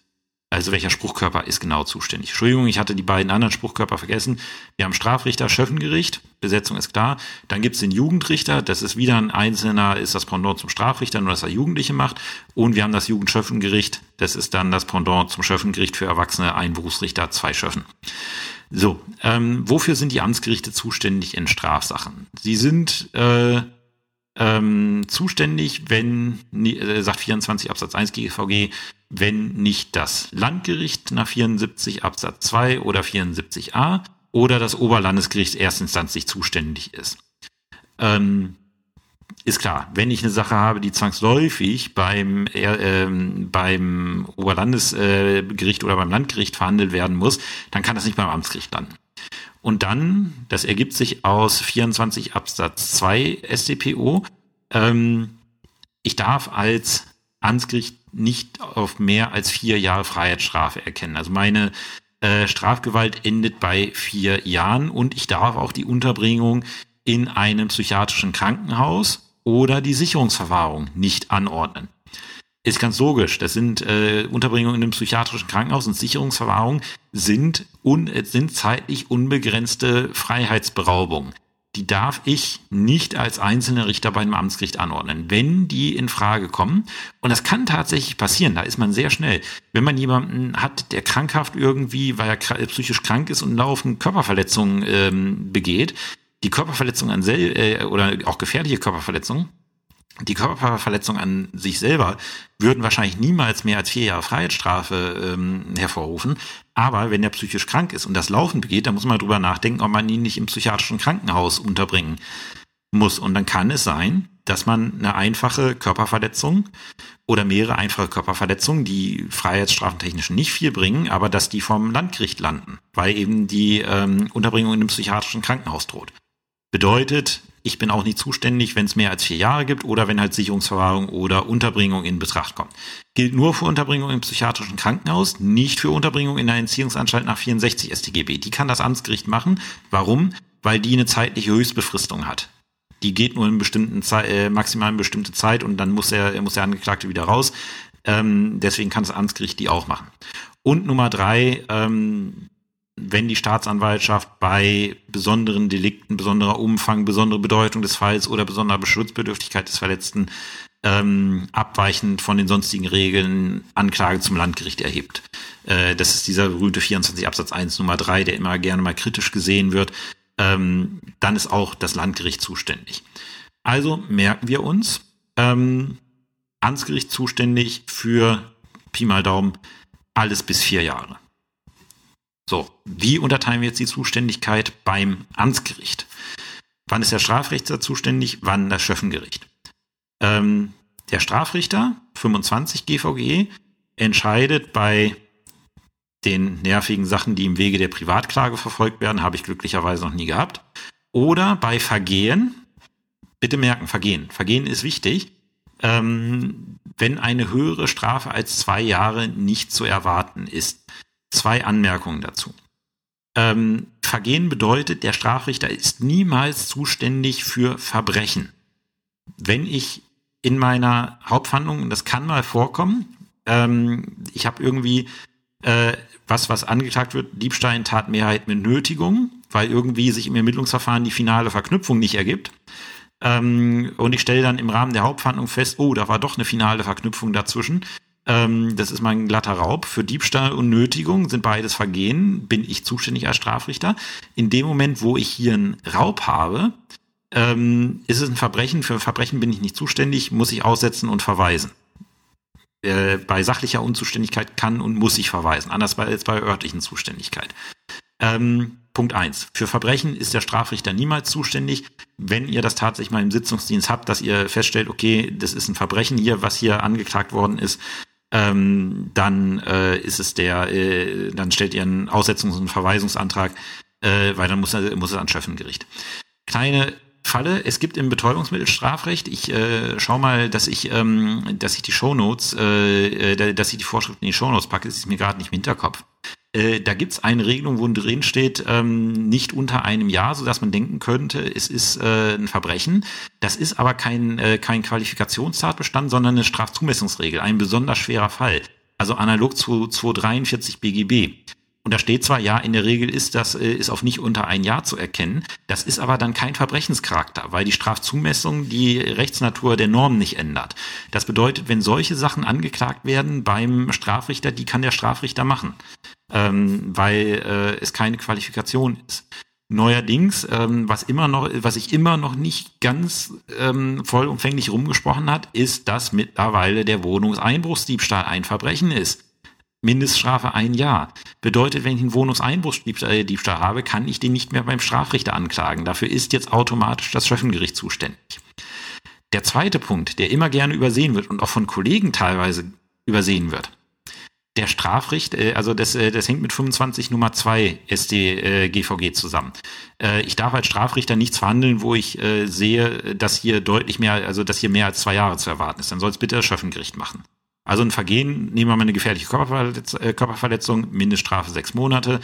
Also welcher Spruchkörper ist genau zuständig? Entschuldigung, ich hatte die beiden anderen Spruchkörper vergessen. Wir haben Strafrichter, Schöffengericht, Besetzung ist klar. Dann gibt es den Jugendrichter, das ist wieder ein einzelner, ist das Pendant zum Strafrichter, nur dass er Jugendliche macht. Und wir haben das Jugendschöffengericht, das ist dann das Pendant zum Schöffengericht für Erwachsene, ein Berufsrichter, zwei Schöffen. So, ähm, wofür sind die Amtsgerichte zuständig in Strafsachen? Sie sind äh, ähm, zuständig, wenn, äh, sagt 24 Absatz 1 GVG, wenn nicht das Landgericht nach 74 Absatz 2 oder 74a oder das Oberlandesgericht erstinstanzlich zuständig ist. Ähm, ist klar, wenn ich eine Sache habe, die zwangsläufig beim, äh, beim Oberlandesgericht oder beim Landgericht verhandelt werden muss, dann kann das nicht beim Amtsgericht landen. Und dann, das ergibt sich aus 24 Absatz 2 StPO, ähm, ich darf als Amtsgericht nicht auf mehr als vier Jahre Freiheitsstrafe erkennen. Also meine äh, Strafgewalt endet bei vier Jahren und ich darf auch die Unterbringung in einem psychiatrischen Krankenhaus oder die Sicherungsverwahrung nicht anordnen. Ist ganz logisch. Das sind äh, Unterbringungen in einem psychiatrischen Krankenhaus und Sicherungsverwahrung sind, un, sind zeitlich unbegrenzte Freiheitsberaubungen. Die darf ich nicht als einzelner Richter bei einem Amtsgericht anordnen, wenn die in Frage kommen. Und das kann tatsächlich passieren. Da ist man sehr schnell. Wenn man jemanden hat, der krankhaft irgendwie, weil er psychisch krank ist und laufend Körperverletzungen ähm, begeht, die Körperverletzung an sel äh, oder auch gefährliche Körperverletzungen, die Körperverletzung an sich selber würden wahrscheinlich niemals mehr als vier Jahre Freiheitsstrafe ähm, hervorrufen. Aber wenn er psychisch krank ist und das Laufen begeht, dann muss man drüber nachdenken, ob man ihn nicht im psychiatrischen Krankenhaus unterbringen muss. Und dann kann es sein, dass man eine einfache Körperverletzung oder mehrere einfache Körperverletzungen, die freiheitsstrafentechnisch nicht viel bringen, aber dass die vom Landgericht landen, weil eben die ähm, Unterbringung in einem psychiatrischen Krankenhaus droht. Bedeutet, ich bin auch nicht zuständig, wenn es mehr als vier Jahre gibt oder wenn halt Sicherungsverwahrung oder Unterbringung in Betracht kommt. Gilt nur für Unterbringung im psychiatrischen Krankenhaus, nicht für Unterbringung in der Entziehungsanstalt nach 64 StGB. Die kann das Amtsgericht machen. Warum? Weil die eine zeitliche Höchstbefristung hat. Die geht nur in bestimmten Zeit, äh, maximal in bestimmte Zeit und dann muss er muss der Angeklagte wieder raus. Ähm, deswegen kann das Amtsgericht die auch machen. Und Nummer drei, ähm, wenn die Staatsanwaltschaft bei besonderen Delikten, besonderer Umfang, besondere Bedeutung des Falls oder besonderer Beschutzbedürftigkeit des Verletzten ähm, abweichend von den sonstigen Regeln Anklage zum Landgericht erhebt. Äh, das ist dieser berühmte 24 Absatz 1 Nummer 3, der immer gerne mal kritisch gesehen wird. Ähm, dann ist auch das Landgericht zuständig. Also merken wir uns, ähm, Amtsgericht zuständig für Pi mal Daumen alles bis vier Jahre. So, wie unterteilen wir jetzt die Zuständigkeit beim Amtsgericht? Wann ist der Strafrichter zuständig? Wann das Schöffengericht? Ähm, der Strafrichter, 25 GVG, entscheidet bei den nervigen Sachen, die im Wege der Privatklage verfolgt werden, habe ich glücklicherweise noch nie gehabt. Oder bei Vergehen, bitte merken, Vergehen. Vergehen ist wichtig. Ähm, wenn eine höhere Strafe als zwei Jahre nicht zu erwarten ist. Zwei Anmerkungen dazu. Ähm, Vergehen bedeutet, der Strafrichter ist niemals zuständig für Verbrechen. Wenn ich in meiner Hauptverhandlung, das kann mal vorkommen, ähm, ich habe irgendwie äh, was, was angeklagt wird, Diebstahl Tatmehrheit mit Nötigung, weil irgendwie sich im Ermittlungsverfahren die finale Verknüpfung nicht ergibt. Ähm, und ich stelle dann im Rahmen der Hauptverhandlung fest, oh, da war doch eine finale Verknüpfung dazwischen. Ähm, das ist mein glatter Raub. Für Diebstahl und Nötigung sind beides Vergehen, bin ich zuständig als Strafrichter. In dem Moment, wo ich hier einen Raub habe, ähm, ist es ein Verbrechen. Für Verbrechen bin ich nicht zuständig, muss ich aussetzen und verweisen. Äh, bei sachlicher Unzuständigkeit kann und muss ich verweisen, anders als bei örtlichen Zuständigkeit. Ähm, Punkt eins: Für Verbrechen ist der Strafrichter niemals zuständig. Wenn ihr das tatsächlich mal im Sitzungsdienst habt, dass ihr feststellt, okay, das ist ein Verbrechen hier, was hier angeklagt worden ist, ähm, dann äh, ist es der, äh, dann stellt ihr einen Aussetzungs- und Verweisungsantrag, äh, weil dann muss, muss es an Schöffengericht. Kleine Falle, es gibt im Betäubungsmittelstrafrecht, ich äh, schau mal, dass ich, ähm, dass ich die Shownotes, äh, äh, dass ich die Vorschriften in die Shownotes packe, das ist mir gerade nicht im Hinterkopf. Äh, da gibt's eine Regelung, wo drin steht, ähm, nicht unter einem Jahr, so dass man denken könnte, es ist äh, ein Verbrechen. Das ist aber kein, äh, kein Qualifikationstatbestand, sondern eine Strafzumessungsregel, ein besonders schwerer Fall. also analog zu 243 BGB. Und da steht zwar, ja, in der Regel ist das äh, ist auf nicht unter ein Jahr zu erkennen. Das ist aber dann kein Verbrechenscharakter, weil die Strafzumessung die Rechtsnatur der Norm nicht ändert. Das bedeutet, wenn solche Sachen angeklagt werden beim Strafrichter, die kann der Strafrichter machen, ähm, weil äh, es keine Qualifikation ist. Neuerdings, ähm, was immer noch, was sich immer noch nicht ganz ähm, vollumfänglich rumgesprochen hat, ist, dass mittlerweile der Wohnungseinbruchsdiebstahl ein Verbrechen ist. Mindeststrafe ein Jahr. Bedeutet, wenn ich einen Wohnungseinbruchsdiebstahl habe, kann ich den nicht mehr beim Strafrichter anklagen. Dafür ist jetzt automatisch das Schöffengericht zuständig. Der zweite Punkt, der immer gerne übersehen wird und auch von Kollegen teilweise übersehen wird. Der Strafrichter, äh, also das, äh, das hängt mit 25 Nummer 2 StGVG äh, zusammen. Ich darf als Strafrichter nichts verhandeln, wo ich sehe, dass hier deutlich mehr, also dass hier mehr als zwei Jahre zu erwarten ist. Dann soll es bitte das Schöffengericht machen. Also ein Vergehen, nehmen wir mal eine gefährliche Körperverletz äh, Körperverletzung, Mindeststrafe sechs Monate.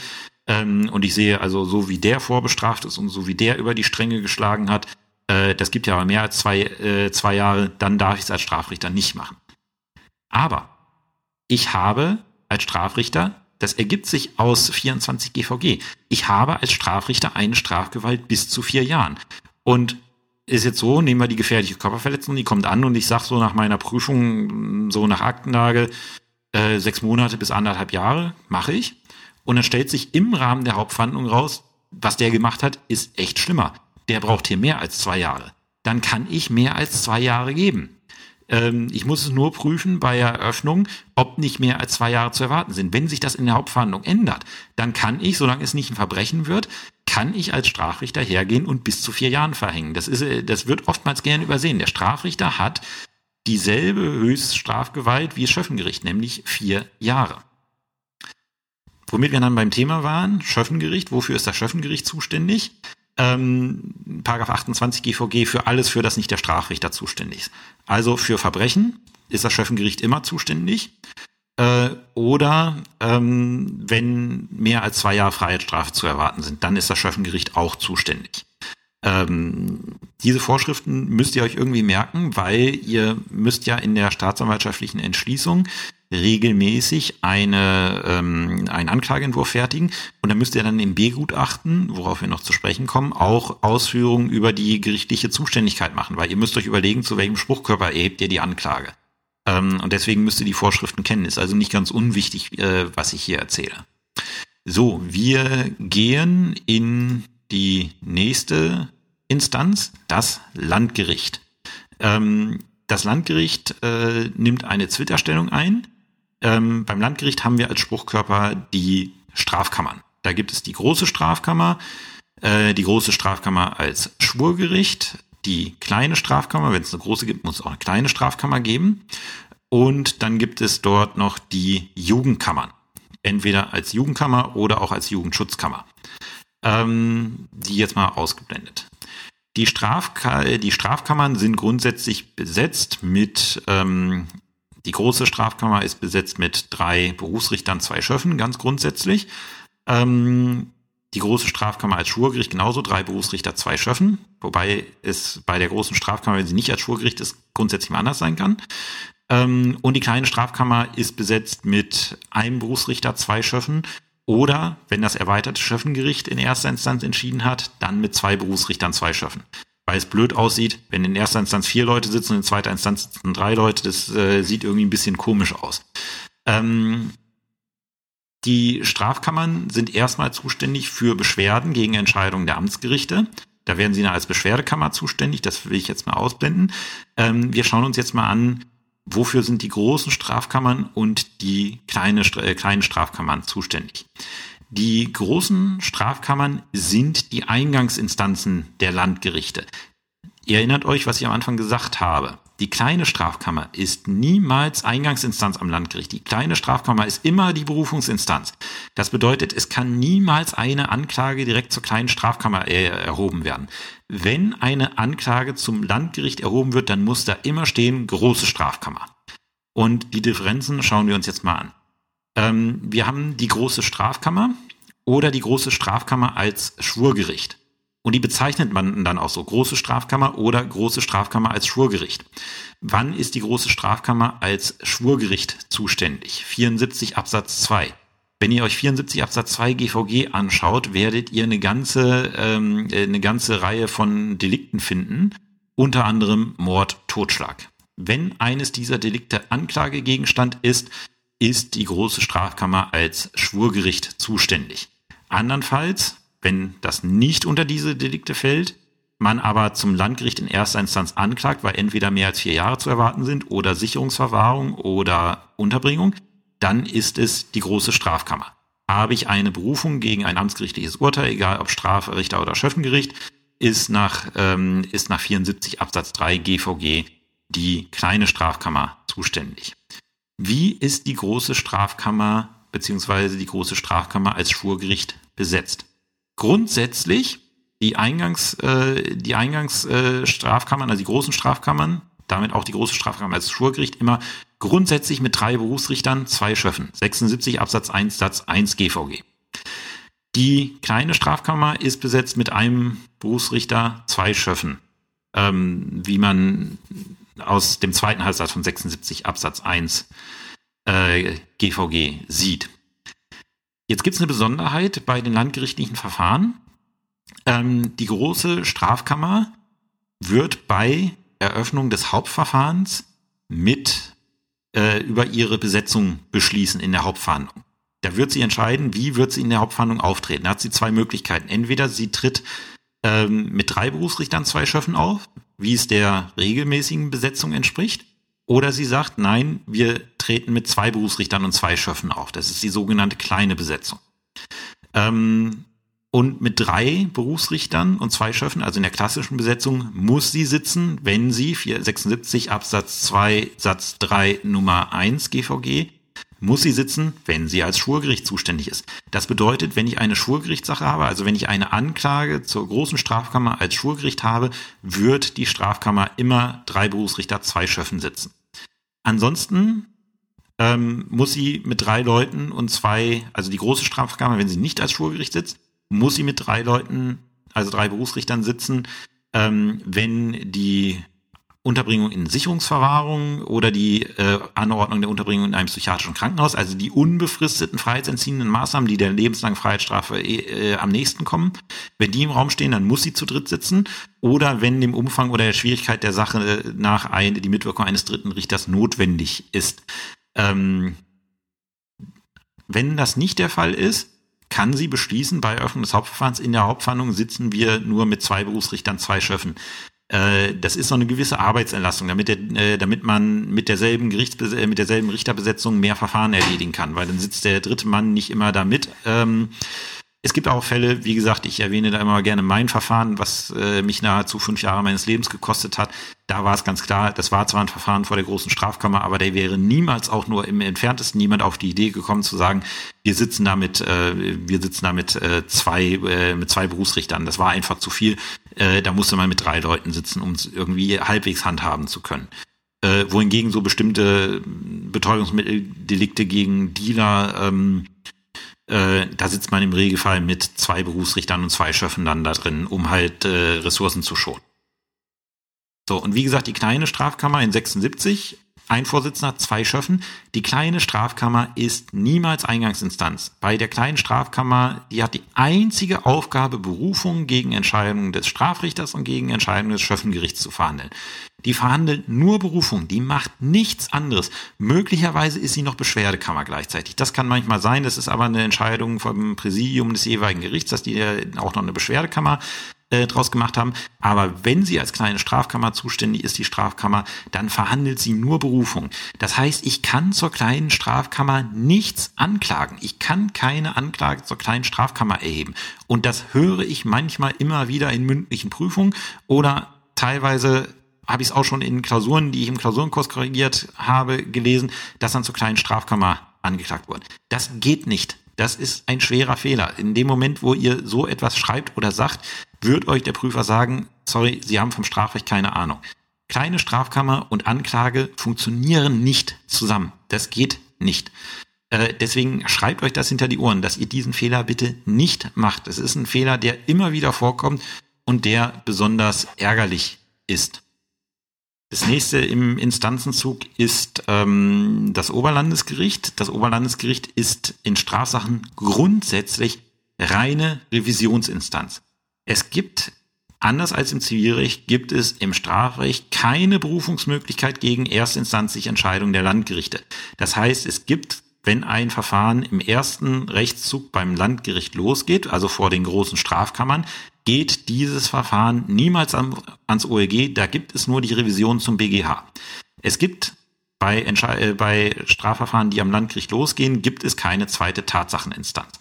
Ähm, und ich sehe also, so wie der vorbestraft ist und so wie der über die Stränge geschlagen hat, äh, das gibt ja aber mehr als zwei, äh, zwei Jahre, dann darf ich es als Strafrichter nicht machen. Aber ich habe als Strafrichter, das ergibt sich aus 24 GVG, ich habe als Strafrichter eine Strafgewalt bis zu vier Jahren. Und ist jetzt so, nehmen wir die gefährliche Körperverletzung, die kommt an und ich sag so nach meiner Prüfung, so nach Aktenlage, äh, sechs Monate bis anderthalb Jahre, mache ich. Und dann stellt sich im Rahmen der Hauptverhandlung raus, was der gemacht hat, ist echt schlimmer. Der braucht hier mehr als zwei Jahre. Dann kann ich mehr als zwei Jahre geben. Ähm, ich muss es nur prüfen bei Eröffnung, ob nicht mehr als zwei Jahre zu erwarten sind. Wenn sich das in der Hauptverhandlung ändert, dann kann ich, solange es nicht ein Verbrechen wird, kann ich als Strafrichter hergehen und bis zu vier Jahren verhängen. Das ist, äh, das wird oftmals gern übersehen. Der Strafrichter hat dieselbe Höchststrafgewalt wie das Schöffengericht, nämlich vier Jahre. Womit wir dann beim Thema waren, Schöffengericht, wofür ist das Schöffengericht zuständig? Ähm, Paragraph 28 GVG für alles, für das nicht der Strafrichter zuständig ist. Also für Verbrechen ist das Schöffengericht immer zuständig. Äh, oder ähm, wenn mehr als zwei Jahre Freiheitsstrafe zu erwarten sind, dann ist das Schöffengericht auch zuständig. Ähm, diese Vorschriften müsst ihr euch irgendwie merken, weil ihr müsst ja in der staatsanwaltschaftlichen Entschließung regelmäßig eine, ähm, einen Anklageentwurf fertigen und dann müsst ihr dann im B-Gutachten, worauf wir noch zu sprechen kommen, auch Ausführungen über die gerichtliche Zuständigkeit machen, weil ihr müsst euch überlegen, zu welchem Spruchkörper erhebt ihr die Anklage. Ähm, und deswegen müsst ihr die Vorschriften kennen. Ist also nicht ganz unwichtig, äh, was ich hier erzähle. So, wir gehen in die nächste Instanz, das Landgericht. Ähm, das Landgericht äh, nimmt eine Zwitterstellung ein. Ähm, beim Landgericht haben wir als Spruchkörper die Strafkammern. Da gibt es die große Strafkammer, äh, die große Strafkammer als Schwurgericht, die kleine Strafkammer, wenn es eine große gibt, muss es auch eine kleine Strafkammer geben. Und dann gibt es dort noch die Jugendkammern. Entweder als Jugendkammer oder auch als Jugendschutzkammer. Ähm, die jetzt mal ausgeblendet. Die, Strafka die Strafkammern sind grundsätzlich besetzt mit, ähm, die große Strafkammer ist besetzt mit drei Berufsrichtern, zwei Schöffen, ganz grundsätzlich. Ähm, die große Strafkammer als Schwurgericht genauso, drei Berufsrichter, zwei Schöffen, wobei es bei der großen Strafkammer, wenn sie nicht als Schwurgericht ist, grundsätzlich mal anders sein kann. Ähm, und die kleine Strafkammer ist besetzt mit einem Berufsrichter, zwei Schöffen oder, wenn das erweiterte Schöffengericht in erster Instanz entschieden hat, dann mit zwei Berufsrichtern, zwei Schöffen. Weil es blöd aussieht, wenn in erster Instanz vier Leute sitzen und in zweiter Instanz sitzen drei Leute, das äh, sieht irgendwie ein bisschen komisch aus. Ähm, die Strafkammern sind erstmal zuständig für Beschwerden gegen Entscheidungen der Amtsgerichte. Da werden sie als Beschwerdekammer zuständig, das will ich jetzt mal ausblenden. Ähm, wir schauen uns jetzt mal an, wofür sind die großen Strafkammern und die kleine, äh, kleinen Strafkammern zuständig. Die großen Strafkammern sind die Eingangsinstanzen der Landgerichte. Ihr erinnert euch, was ich am Anfang gesagt habe. Die kleine Strafkammer ist niemals Eingangsinstanz am Landgericht. Die kleine Strafkammer ist immer die Berufungsinstanz. Das bedeutet, es kann niemals eine Anklage direkt zur kleinen Strafkammer äh, erhoben werden. Wenn eine Anklage zum Landgericht erhoben wird, dann muss da immer stehen große Strafkammer. Und die Differenzen schauen wir uns jetzt mal an. Ähm, wir haben die große Strafkammer oder die große Strafkammer als Schwurgericht. Und die bezeichnet man dann auch so große Strafkammer oder große Strafkammer als Schwurgericht. Wann ist die große Strafkammer als Schwurgericht zuständig? 74 Absatz 2. Wenn ihr euch 74 Absatz 2 GVG anschaut, werdet ihr eine ganze, ähm, eine ganze Reihe von Delikten finden, unter anderem Mord, Totschlag. Wenn eines dieser Delikte Anklagegegenstand ist, ist die große Strafkammer als Schwurgericht zuständig. Andernfalls, wenn das nicht unter diese Delikte fällt, man aber zum Landgericht in erster Instanz anklagt, weil entweder mehr als vier Jahre zu erwarten sind oder Sicherungsverwahrung oder Unterbringung, dann ist es die große Strafkammer. Habe ich eine Berufung gegen ein amtsgerichtliches Urteil, egal ob Strafrichter oder Schöffengericht, ist nach, ähm, ist nach 74 Absatz 3 GVG die kleine Strafkammer zuständig. Wie ist die große Strafkammer beziehungsweise die große Strafkammer als Schwurgericht besetzt? Grundsätzlich die Eingangs, äh, die Eingangsstrafkammern, äh, also die großen Strafkammern, damit auch die große Strafkammer als Schwurgericht immer grundsätzlich mit drei Berufsrichtern, zwei Schöffen. 76 Absatz 1 Satz 1 GVG. Die kleine Strafkammer ist besetzt mit einem Berufsrichter, zwei Schöffen. Ähm, wie man aus dem zweiten Halbsatz von 76 Absatz 1 äh, GVG sieht. Jetzt gibt es eine Besonderheit bei den landgerichtlichen Verfahren. Ähm, die große Strafkammer wird bei Eröffnung des Hauptverfahrens mit äh, über ihre Besetzung beschließen in der Hauptverhandlung. Da wird sie entscheiden, wie wird sie in der Hauptverhandlung auftreten. Da hat sie zwei Möglichkeiten. Entweder sie tritt ähm, mit drei Berufsrichtern zwei Schöffen auf, wie es der regelmäßigen Besetzung entspricht. Oder sie sagt, nein, wir treten mit zwei Berufsrichtern und zwei Schöffen auf. Das ist die sogenannte kleine Besetzung. Ähm, und mit drei Berufsrichtern und zwei Schöffen, also in der klassischen Besetzung, muss sie sitzen, wenn sie 476 Absatz 2 Satz 3 Nummer 1 GVG muss sie sitzen, wenn sie als Schwurgericht zuständig ist. Das bedeutet, wenn ich eine Schwurgerichtssache habe, also wenn ich eine Anklage zur großen Strafkammer als Schwurgericht habe, wird die Strafkammer immer drei Berufsrichter, zwei Schöffen sitzen. Ansonsten ähm, muss sie mit drei Leuten und zwei, also die große Strafkammer, wenn sie nicht als Schwurgericht sitzt, muss sie mit drei Leuten, also drei Berufsrichtern sitzen, ähm, wenn die Unterbringung in Sicherungsverwahrung oder die äh, Anordnung der Unterbringung in einem psychiatrischen Krankenhaus, also die unbefristeten freiheitsentziehenden Maßnahmen, die der lebenslangen Freiheitsstrafe äh, am nächsten kommen. Wenn die im Raum stehen, dann muss sie zu dritt sitzen. Oder wenn dem Umfang oder der Schwierigkeit der Sache nach ein, die Mitwirkung eines dritten Richters notwendig ist. Ähm, wenn das nicht der Fall ist, kann sie beschließen, bei Eröffnung des Hauptverfahrens in der Hauptverhandlung sitzen wir nur mit zwei Berufsrichtern, zwei Schöffen. Äh, das ist so eine gewisse Arbeitsentlastung, damit, der, äh, damit man mit derselben Gerichtsbes äh, mit derselben Richterbesetzung mehr Verfahren erledigen kann, weil dann sitzt der dritte Mann nicht immer da mit. Ähm, es gibt auch Fälle, wie gesagt, ich erwähne da immer gerne mein Verfahren, was äh, mich nahezu fünf Jahre meines Lebens gekostet hat. Da war es ganz klar, das war zwar ein Verfahren vor der großen Strafkammer, aber der wäre niemals auch nur im entferntesten niemand auf die Idee gekommen zu sagen, wir sitzen damit, äh, wir sitzen damit äh, zwei, äh, mit zwei Berufsrichtern. Das war einfach zu viel. Äh, da musste man mit drei Leuten sitzen, um es irgendwie halbwegs handhaben zu können. Äh, wohingegen so bestimmte Betäubungsmitteldelikte gegen Dealer ähm, äh, da sitzt man im Regelfall mit zwei Berufsrichtern und zwei Schöffen dann da drin, um halt äh, Ressourcen zu schonen. So, und wie gesagt, die kleine Strafkammer in 76, ein Vorsitzender, zwei Schöffen. Die kleine Strafkammer ist niemals Eingangsinstanz. Bei der kleinen Strafkammer, die hat die einzige Aufgabe, Berufungen gegen Entscheidungen des Strafrichters und gegen Entscheidungen des Schöffengerichts zu verhandeln. Die verhandelt nur Berufung, die macht nichts anderes. Möglicherweise ist sie noch Beschwerdekammer gleichzeitig. Das kann manchmal sein, das ist aber eine Entscheidung vom Präsidium des jeweiligen Gerichts, dass die auch noch eine Beschwerdekammer äh, draus gemacht haben. Aber wenn sie als kleine Strafkammer zuständig ist, die Strafkammer, dann verhandelt sie nur Berufung. Das heißt, ich kann zur kleinen Strafkammer nichts anklagen. Ich kann keine Anklage zur kleinen Strafkammer erheben. Und das höre ich manchmal immer wieder in mündlichen Prüfungen oder teilweise habe ich es auch schon in Klausuren, die ich im Klausurenkurs korrigiert habe, gelesen, dass dann zur kleinen Strafkammer angeklagt wurde. Das geht nicht. Das ist ein schwerer Fehler. In dem Moment, wo ihr so etwas schreibt oder sagt, wird euch der Prüfer sagen, sorry, Sie haben vom Strafrecht keine Ahnung. Kleine Strafkammer und Anklage funktionieren nicht zusammen. Das geht nicht. Äh, deswegen schreibt euch das hinter die Ohren, dass ihr diesen Fehler bitte nicht macht. Es ist ein Fehler, der immer wieder vorkommt und der besonders ärgerlich ist. Das nächste im Instanzenzug ist ähm, das Oberlandesgericht. Das Oberlandesgericht ist in Strafsachen grundsätzlich reine Revisionsinstanz. Es gibt, anders als im Zivilrecht, gibt es im Strafrecht keine Berufungsmöglichkeit gegen erstinstanzliche Entscheidungen der Landgerichte. Das heißt, es gibt wenn ein Verfahren im ersten Rechtszug beim Landgericht losgeht, also vor den großen Strafkammern, geht dieses Verfahren niemals ans OLG, da gibt es nur die Revision zum BGH. Es gibt bei, äh, bei Strafverfahren, die am Landgericht losgehen, gibt es keine zweite Tatsacheninstanz.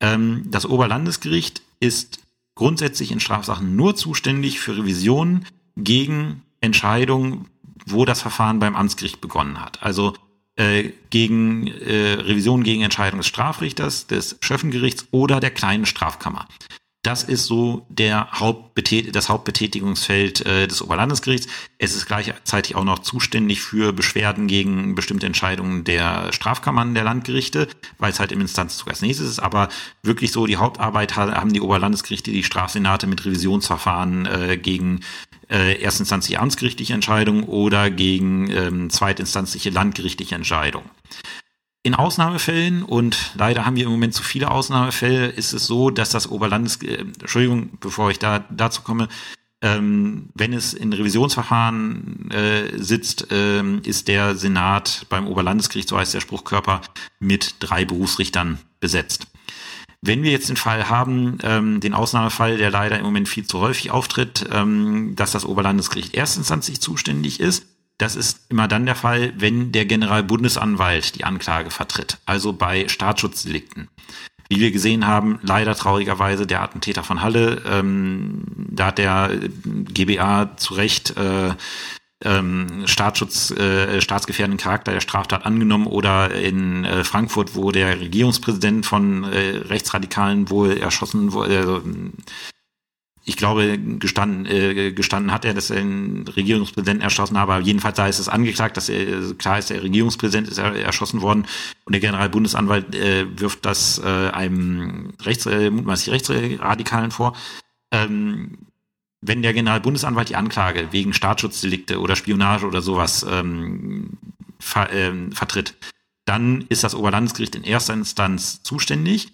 Ähm, das Oberlandesgericht ist grundsätzlich in Strafsachen nur zuständig für Revisionen gegen Entscheidungen, wo das Verfahren beim Amtsgericht begonnen hat. Also äh, gegen äh, Revision gegen Entscheidung des Strafrichters, des Schöffengerichts oder der kleinen Strafkammer. Das ist so der Hauptbetät das Hauptbetätigungsfeld äh, des Oberlandesgerichts. Es ist gleichzeitig auch noch zuständig für Beschwerden gegen bestimmte Entscheidungen der Strafkammern der Landgerichte, weil es halt im Instanzzug als nächstes ist. Aber wirklich so die Hauptarbeit haben die Oberlandesgerichte, die Strafsenate mit Revisionsverfahren äh, gegen äh, erstinstanzliche amtsgerichtliche Entscheidungen oder gegen ähm, zweitinstanzliche landgerichtliche Entscheidungen. In Ausnahmefällen, und leider haben wir im Moment zu viele Ausnahmefälle, ist es so, dass das Oberlandes, äh, Entschuldigung, bevor ich da dazu komme, ähm, wenn es in Revisionsverfahren äh, sitzt, äh, ist der Senat beim Oberlandesgericht, so heißt der Spruchkörper, mit drei Berufsrichtern besetzt. Wenn wir jetzt den Fall haben, ähm, den Ausnahmefall, der leider im Moment viel zu häufig auftritt, ähm, dass das Oberlandesgericht erstinstanzlich zuständig ist, das ist immer dann der Fall, wenn der Generalbundesanwalt die Anklage vertritt, also bei Staatsschutzdelikten. Wie wir gesehen haben, leider traurigerweise der Attentäter von Halle, ähm, da hat der GBA zu Recht äh, ähm, Staatsschutz, äh, staatsgefährdenden Charakter der Straftat angenommen oder in äh, Frankfurt, wo der Regierungspräsident von äh, Rechtsradikalen wohl erschossen wurde, also, ich glaube, gestanden, äh, gestanden hat er, dass er den Regierungspräsidenten erschossen habe. Aber jedenfalls ist es angeklagt, dass er, klar ist, der Regierungspräsident ist erschossen worden und der Generalbundesanwalt äh, wirft das äh, einem Rechts, äh, mutmaßlich Rechtsradikalen vor. Ähm, wenn der Generalbundesanwalt die Anklage wegen Staatsschutzdelikte oder Spionage oder sowas ähm, ver, ähm, vertritt, dann ist das Oberlandesgericht in erster Instanz zuständig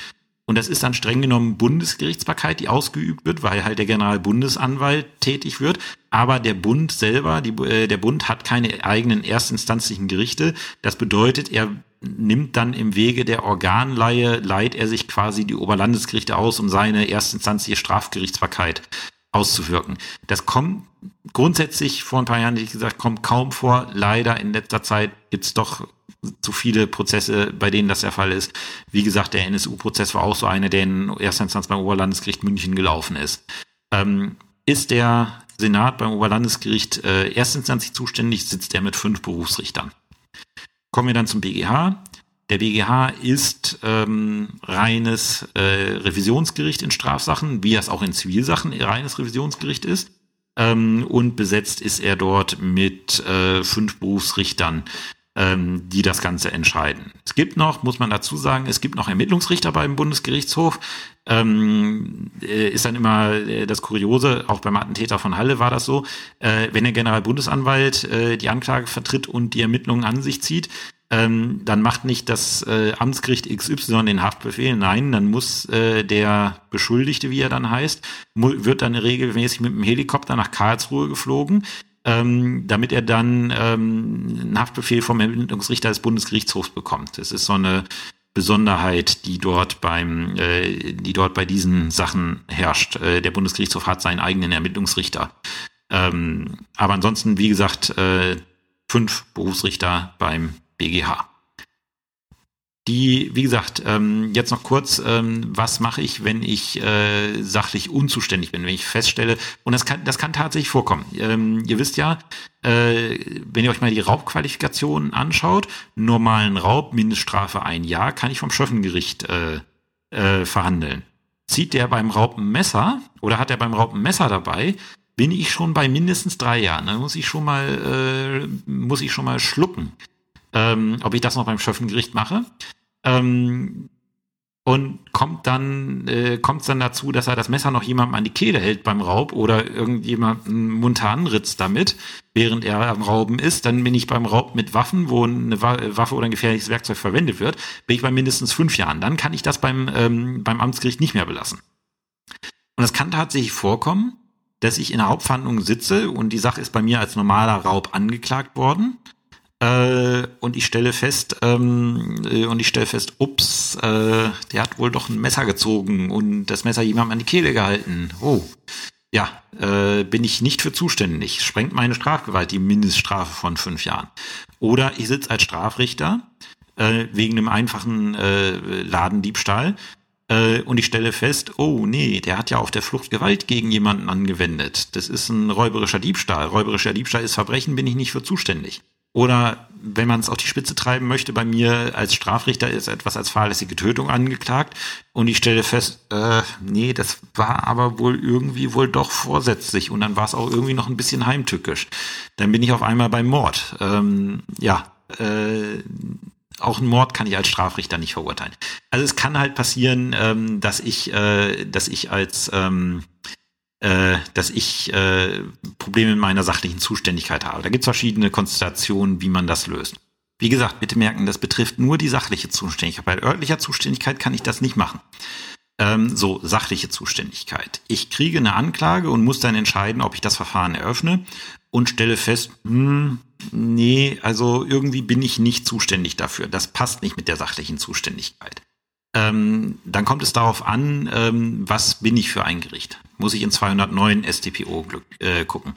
und das ist dann streng genommen Bundesgerichtsbarkeit, die ausgeübt wird, weil halt der Generalbundesanwalt tätig wird. Aber der Bund selber, die, äh, der Bund hat keine eigenen erstinstanzlichen Gerichte. Das bedeutet, er nimmt dann im Wege der Organleihe, leiht er sich quasi die Oberlandesgerichte aus, um seine erstinstanzliche Strafgerichtsbarkeit auszuwirken. Das kommt grundsätzlich vor ein paar Jahren, wie gesagt, kommt kaum vor. Leider in letzter Zeit gibt's doch zu viele Prozesse, bei denen das der Fall ist. Wie gesagt, der NSU-Prozess war auch so einer, der in erster Instanz beim Oberlandesgericht München gelaufen ist. Ähm, ist der Senat beim Oberlandesgericht äh, erstinstanzlich zuständig, sitzt er mit fünf Berufsrichtern. Kommen wir dann zum BGH. Der BGH ist ähm, reines äh, Revisionsgericht in Strafsachen, wie es auch in Zivilsachen reines Revisionsgericht ist. Ähm, und besetzt ist er dort mit äh, fünf Berufsrichtern ähm, die das Ganze entscheiden. Es gibt noch, muss man dazu sagen, es gibt noch Ermittlungsrichter beim Bundesgerichtshof. Ähm, äh, ist dann immer äh, das Kuriose, auch beim Attentäter von Halle war das so, äh, wenn der Generalbundesanwalt äh, die Anklage vertritt und die Ermittlungen an sich zieht, ähm, dann macht nicht das äh, Amtsgericht XY den Haftbefehl, nein, dann muss äh, der Beschuldigte, wie er dann heißt, wird dann regelmäßig mit dem Helikopter nach Karlsruhe geflogen ähm, damit er dann ähm, einen Haftbefehl vom Ermittlungsrichter des Bundesgerichtshofs bekommt. Das ist so eine Besonderheit, die dort beim, äh, die dort bei diesen Sachen herrscht. Äh, der Bundesgerichtshof hat seinen eigenen Ermittlungsrichter. Ähm, aber ansonsten, wie gesagt, äh, fünf Berufsrichter beim BGH. Die, wie gesagt, ähm, jetzt noch kurz, ähm, was mache ich, wenn ich äh, sachlich unzuständig bin, wenn ich feststelle, und das kann, das kann tatsächlich vorkommen. Ähm, ihr wisst ja, äh, wenn ihr euch mal die Raubqualifikation anschaut, normalen Raub, Mindeststrafe ein Jahr, kann ich vom Schöffengericht äh, äh, verhandeln. Zieht der beim Raub ein Messer oder hat er beim Raub ein Messer dabei, bin ich schon bei mindestens drei Jahren. Dann muss ich schon mal, äh, muss ich schon mal schlucken. Ähm, ob ich das noch beim Schöffengericht mache. Ähm, und kommt dann äh, kommt dann dazu, dass er das Messer noch jemandem an die Kehle hält beim Raub oder irgendjemanden munter anritzt damit, während er am Rauben ist, dann bin ich beim Raub mit Waffen, wo eine Waffe oder ein gefährliches Werkzeug verwendet wird, bin ich bei mindestens fünf Jahren. Dann kann ich das beim ähm, beim Amtsgericht nicht mehr belassen. Und es kann tatsächlich vorkommen, dass ich in der Hauptverhandlung sitze und die Sache ist bei mir als normaler Raub angeklagt worden äh, und ich stelle fest, ähm, äh, und ich stelle fest, ups, äh, der hat wohl doch ein Messer gezogen und das Messer jemandem an die Kehle gehalten. Oh, ja, äh, bin ich nicht für zuständig. Sprengt meine Strafgewalt die Mindeststrafe von fünf Jahren. Oder ich sitze als Strafrichter äh, wegen einem einfachen äh, Ladendiebstahl äh, und ich stelle fest, oh nee, der hat ja auf der Flucht Gewalt gegen jemanden angewendet. Das ist ein räuberischer Diebstahl. Räuberischer Diebstahl ist Verbrechen, bin ich nicht für zuständig. Oder wenn man es auf die Spitze treiben möchte, bei mir als Strafrichter ist etwas als fahrlässige Tötung angeklagt und ich stelle fest, äh, nee, das war aber wohl irgendwie wohl doch vorsätzlich und dann war es auch irgendwie noch ein bisschen heimtückisch. Dann bin ich auf einmal beim Mord. Ähm, ja, äh, auch ein Mord kann ich als Strafrichter nicht verurteilen. Also es kann halt passieren, ähm, dass ich, äh, dass ich als ähm, äh, dass ich äh, Probleme in meiner sachlichen Zuständigkeit habe. Da gibt es verschiedene Konstellationen, wie man das löst. Wie gesagt, bitte merken, das betrifft nur die sachliche Zuständigkeit. Bei örtlicher Zuständigkeit kann ich das nicht machen. Ähm, so, sachliche Zuständigkeit. Ich kriege eine Anklage und muss dann entscheiden, ob ich das Verfahren eröffne und stelle fest, hm, nee, also irgendwie bin ich nicht zuständig dafür. Das passt nicht mit der sachlichen Zuständigkeit. Ähm, dann kommt es darauf an, ähm, was bin ich für ein Gericht? Muss ich in 209 StPO äh, gucken.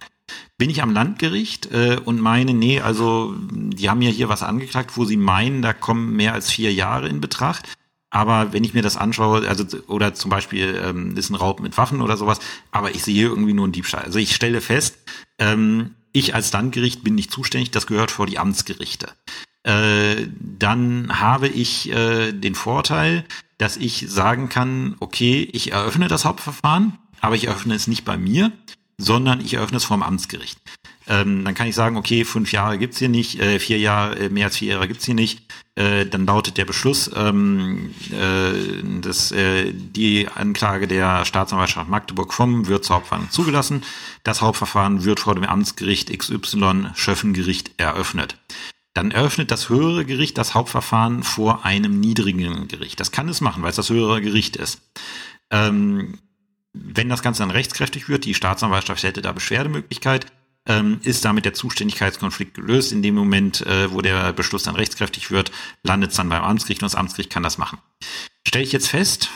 Bin ich am Landgericht äh, und meine, nee, also die haben ja hier was angeklagt, wo sie meinen, da kommen mehr als vier Jahre in Betracht. Aber wenn ich mir das anschaue, also oder zum Beispiel ähm, ist ein Raub mit Waffen oder sowas, aber ich sehe irgendwie nur einen Diebstahl. Also ich stelle fest, ähm, ich als Landgericht bin nicht zuständig, das gehört vor die Amtsgerichte äh, dann habe ich äh, den Vorteil, dass ich sagen kann, okay, ich eröffne das Hauptverfahren, aber ich eröffne es nicht bei mir, sondern ich eröffne es vom Amtsgericht. Ähm, dann kann ich sagen, okay, fünf Jahre gibt's hier nicht, äh, vier Jahre, äh, mehr als vier Jahre gibt's hier nicht. Äh, dann lautet der Beschluss, ähm, äh, dass äh, die Anklage der Staatsanwaltschaft Magdeburg vom wird zur Hauptverhandlung zugelassen. Das Hauptverfahren wird vor dem Amtsgericht XY Schöffengericht eröffnet dann eröffnet das höhere Gericht das Hauptverfahren vor einem niedrigen Gericht. Das kann es machen, weil es das höhere Gericht ist. Ähm, wenn das Ganze dann rechtskräftig wird, die Staatsanwaltschaft hätte da Beschwerdemöglichkeit, ähm, ist damit der Zuständigkeitskonflikt gelöst. In dem Moment, äh, wo der Beschluss dann rechtskräftig wird, landet es dann beim Amtsgericht und das Amtsgericht kann das machen. Stelle ich jetzt fest,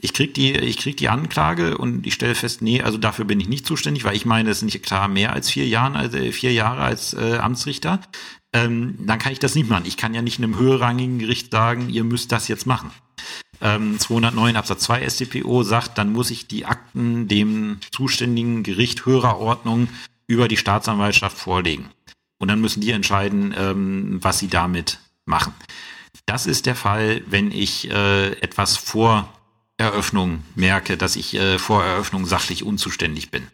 ich krieg die, ich krieg die Anklage und ich stelle fest, nee, also dafür bin ich nicht zuständig, weil ich meine, es sind nicht klar mehr als vier Jahre, also vier Jahre als äh, Amtsrichter ähm, dann kann ich das nicht machen. Ich kann ja nicht einem höherrangigen Gericht sagen, ihr müsst das jetzt machen. Ähm, 209 Absatz 2 StPO sagt, dann muss ich die Akten dem zuständigen Gericht höherer Ordnung über die Staatsanwaltschaft vorlegen. Und dann müssen die entscheiden, ähm, was sie damit machen. Das ist der Fall, wenn ich äh, etwas vor Eröffnung merke, dass ich äh, vor Eröffnung sachlich unzuständig bin.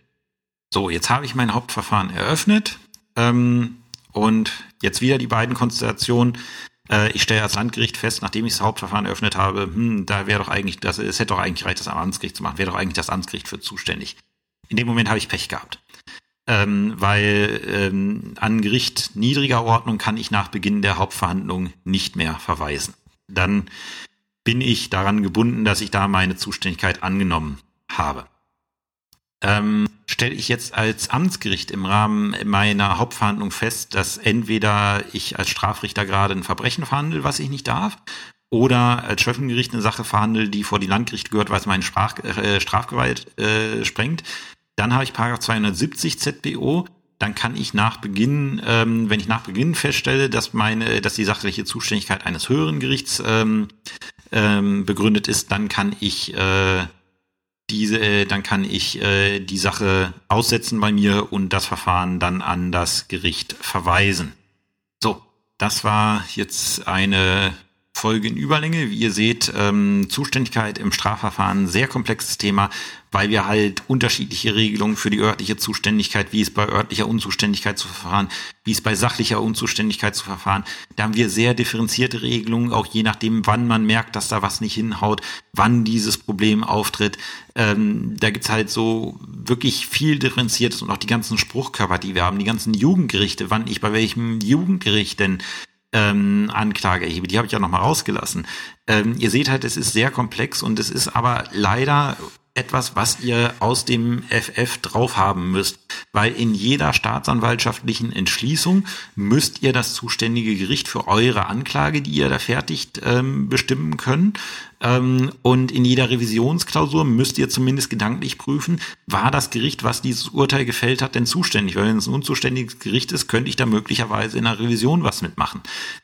So, jetzt habe ich mein Hauptverfahren eröffnet. Ähm, und jetzt wieder die beiden Konstellationen. Äh, ich stelle als Landgericht fest, nachdem ich das Hauptverfahren eröffnet habe, hm, da wäre doch eigentlich, das, es hätte doch eigentlich reicht, das am Amtsgericht zu machen, wäre doch eigentlich das Amtsgericht für zuständig. In dem Moment habe ich Pech gehabt. Ähm, weil ähm, an Gericht niedriger Ordnung kann ich nach Beginn der Hauptverhandlung nicht mehr verweisen. Dann bin ich daran gebunden, dass ich da meine Zuständigkeit angenommen habe ähm, stelle ich jetzt als Amtsgericht im Rahmen meiner Hauptverhandlung fest, dass entweder ich als Strafrichter gerade ein Verbrechen verhandle, was ich nicht darf, oder als Schöffengericht eine Sache verhandle, die vor die Landgerichte gehört, weil es meine Sprach, äh, Strafgewalt äh, sprengt. Dann habe ich Paragraph 270 ZBO. Dann kann ich nach Beginn, ähm, wenn ich nach Beginn feststelle, dass meine, dass die sachliche Zuständigkeit eines höheren Gerichts ähm, ähm, begründet ist, dann kann ich äh, diese, äh, dann kann ich äh, die Sache aussetzen bei mir und das Verfahren dann an das Gericht verweisen. So, das war jetzt eine Folge in Überlänge. Wie ihr seht, ähm, Zuständigkeit im Strafverfahren, sehr komplexes Thema, weil wir halt unterschiedliche Regelungen für die örtliche Zuständigkeit, wie es bei örtlicher Unzuständigkeit zu verfahren, wie es bei sachlicher Unzuständigkeit zu verfahren. Da haben wir sehr differenzierte Regelungen, auch je nachdem, wann man merkt, dass da was nicht hinhaut, wann dieses Problem auftritt. Ähm, da gibt's halt so wirklich viel differenziertes und auch die ganzen Spruchkörper, die wir haben, die ganzen Jugendgerichte, wann ich bei welchem Jugendgericht denn ähm, Anklage erhebe. Die habe ich ja nochmal rausgelassen. Ähm, ihr seht halt, es ist sehr komplex und es ist aber leider etwas, was ihr aus dem FF drauf haben müsst, weil in jeder staatsanwaltschaftlichen Entschließung müsst ihr das zuständige Gericht für eure Anklage, die ihr da fertigt, ähm, bestimmen können. Ähm, und in jeder Revisionsklausur müsst ihr zumindest gedanklich prüfen, war das Gericht, was dieses Urteil gefällt hat, denn zuständig? Weil wenn es ein unzuständiges Gericht ist, könnte ich da möglicherweise in der Revision was mitmachen.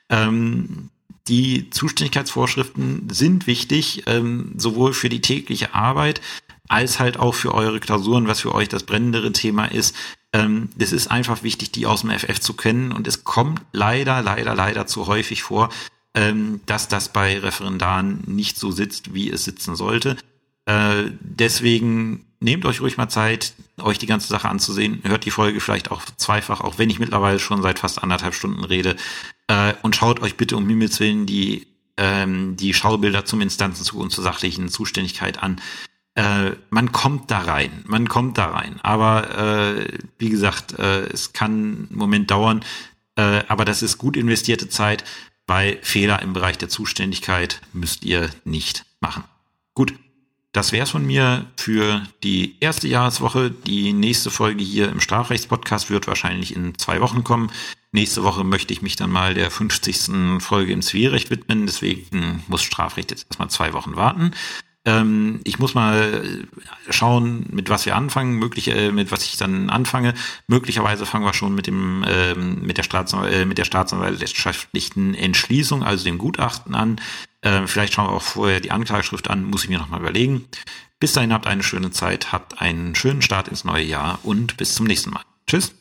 Ähm, die Zuständigkeitsvorschriften sind wichtig, ähm, sowohl für die tägliche Arbeit als halt auch für eure Klausuren, was für euch das brennendere Thema ist. Ähm, es ist einfach wichtig, die aus dem FF zu kennen und es kommt leider, leider, leider zu häufig vor, ähm, dass das bei Referendaren nicht so sitzt, wie es sitzen sollte. Äh, deswegen nehmt euch ruhig mal Zeit, euch die ganze Sache anzusehen. Hört die Folge vielleicht auch zweifach, auch wenn ich mittlerweile schon seit fast anderthalb Stunden rede. Äh, und schaut euch bitte um Himmels Willen die, ähm, die Schaubilder zum Instanzenzug und zur sachlichen Zuständigkeit an. Äh, man kommt da rein, man kommt da rein. Aber äh, wie gesagt, äh, es kann einen Moment dauern, äh, aber das ist gut investierte Zeit, weil Fehler im Bereich der Zuständigkeit müsst ihr nicht machen. Gut, das wäre es von mir für die erste Jahreswoche. Die nächste Folge hier im Strafrechtspodcast wird wahrscheinlich in zwei Wochen kommen. Nächste Woche möchte ich mich dann mal der 50. Folge im Zivilrecht widmen. Deswegen muss Strafrecht jetzt erstmal zwei Wochen warten. Ähm, ich muss mal schauen, mit was wir anfangen, möglich, äh, mit was ich dann anfange. Möglicherweise fangen wir schon mit dem ähm, äh, mit der staatsanwaltschaftlichen Entschließung, also dem Gutachten an. Äh, vielleicht schauen wir auch vorher die Anklageschrift an, muss ich mir nochmal überlegen. Bis dahin habt eine schöne Zeit, habt einen schönen Start ins neue Jahr und bis zum nächsten Mal. Tschüss.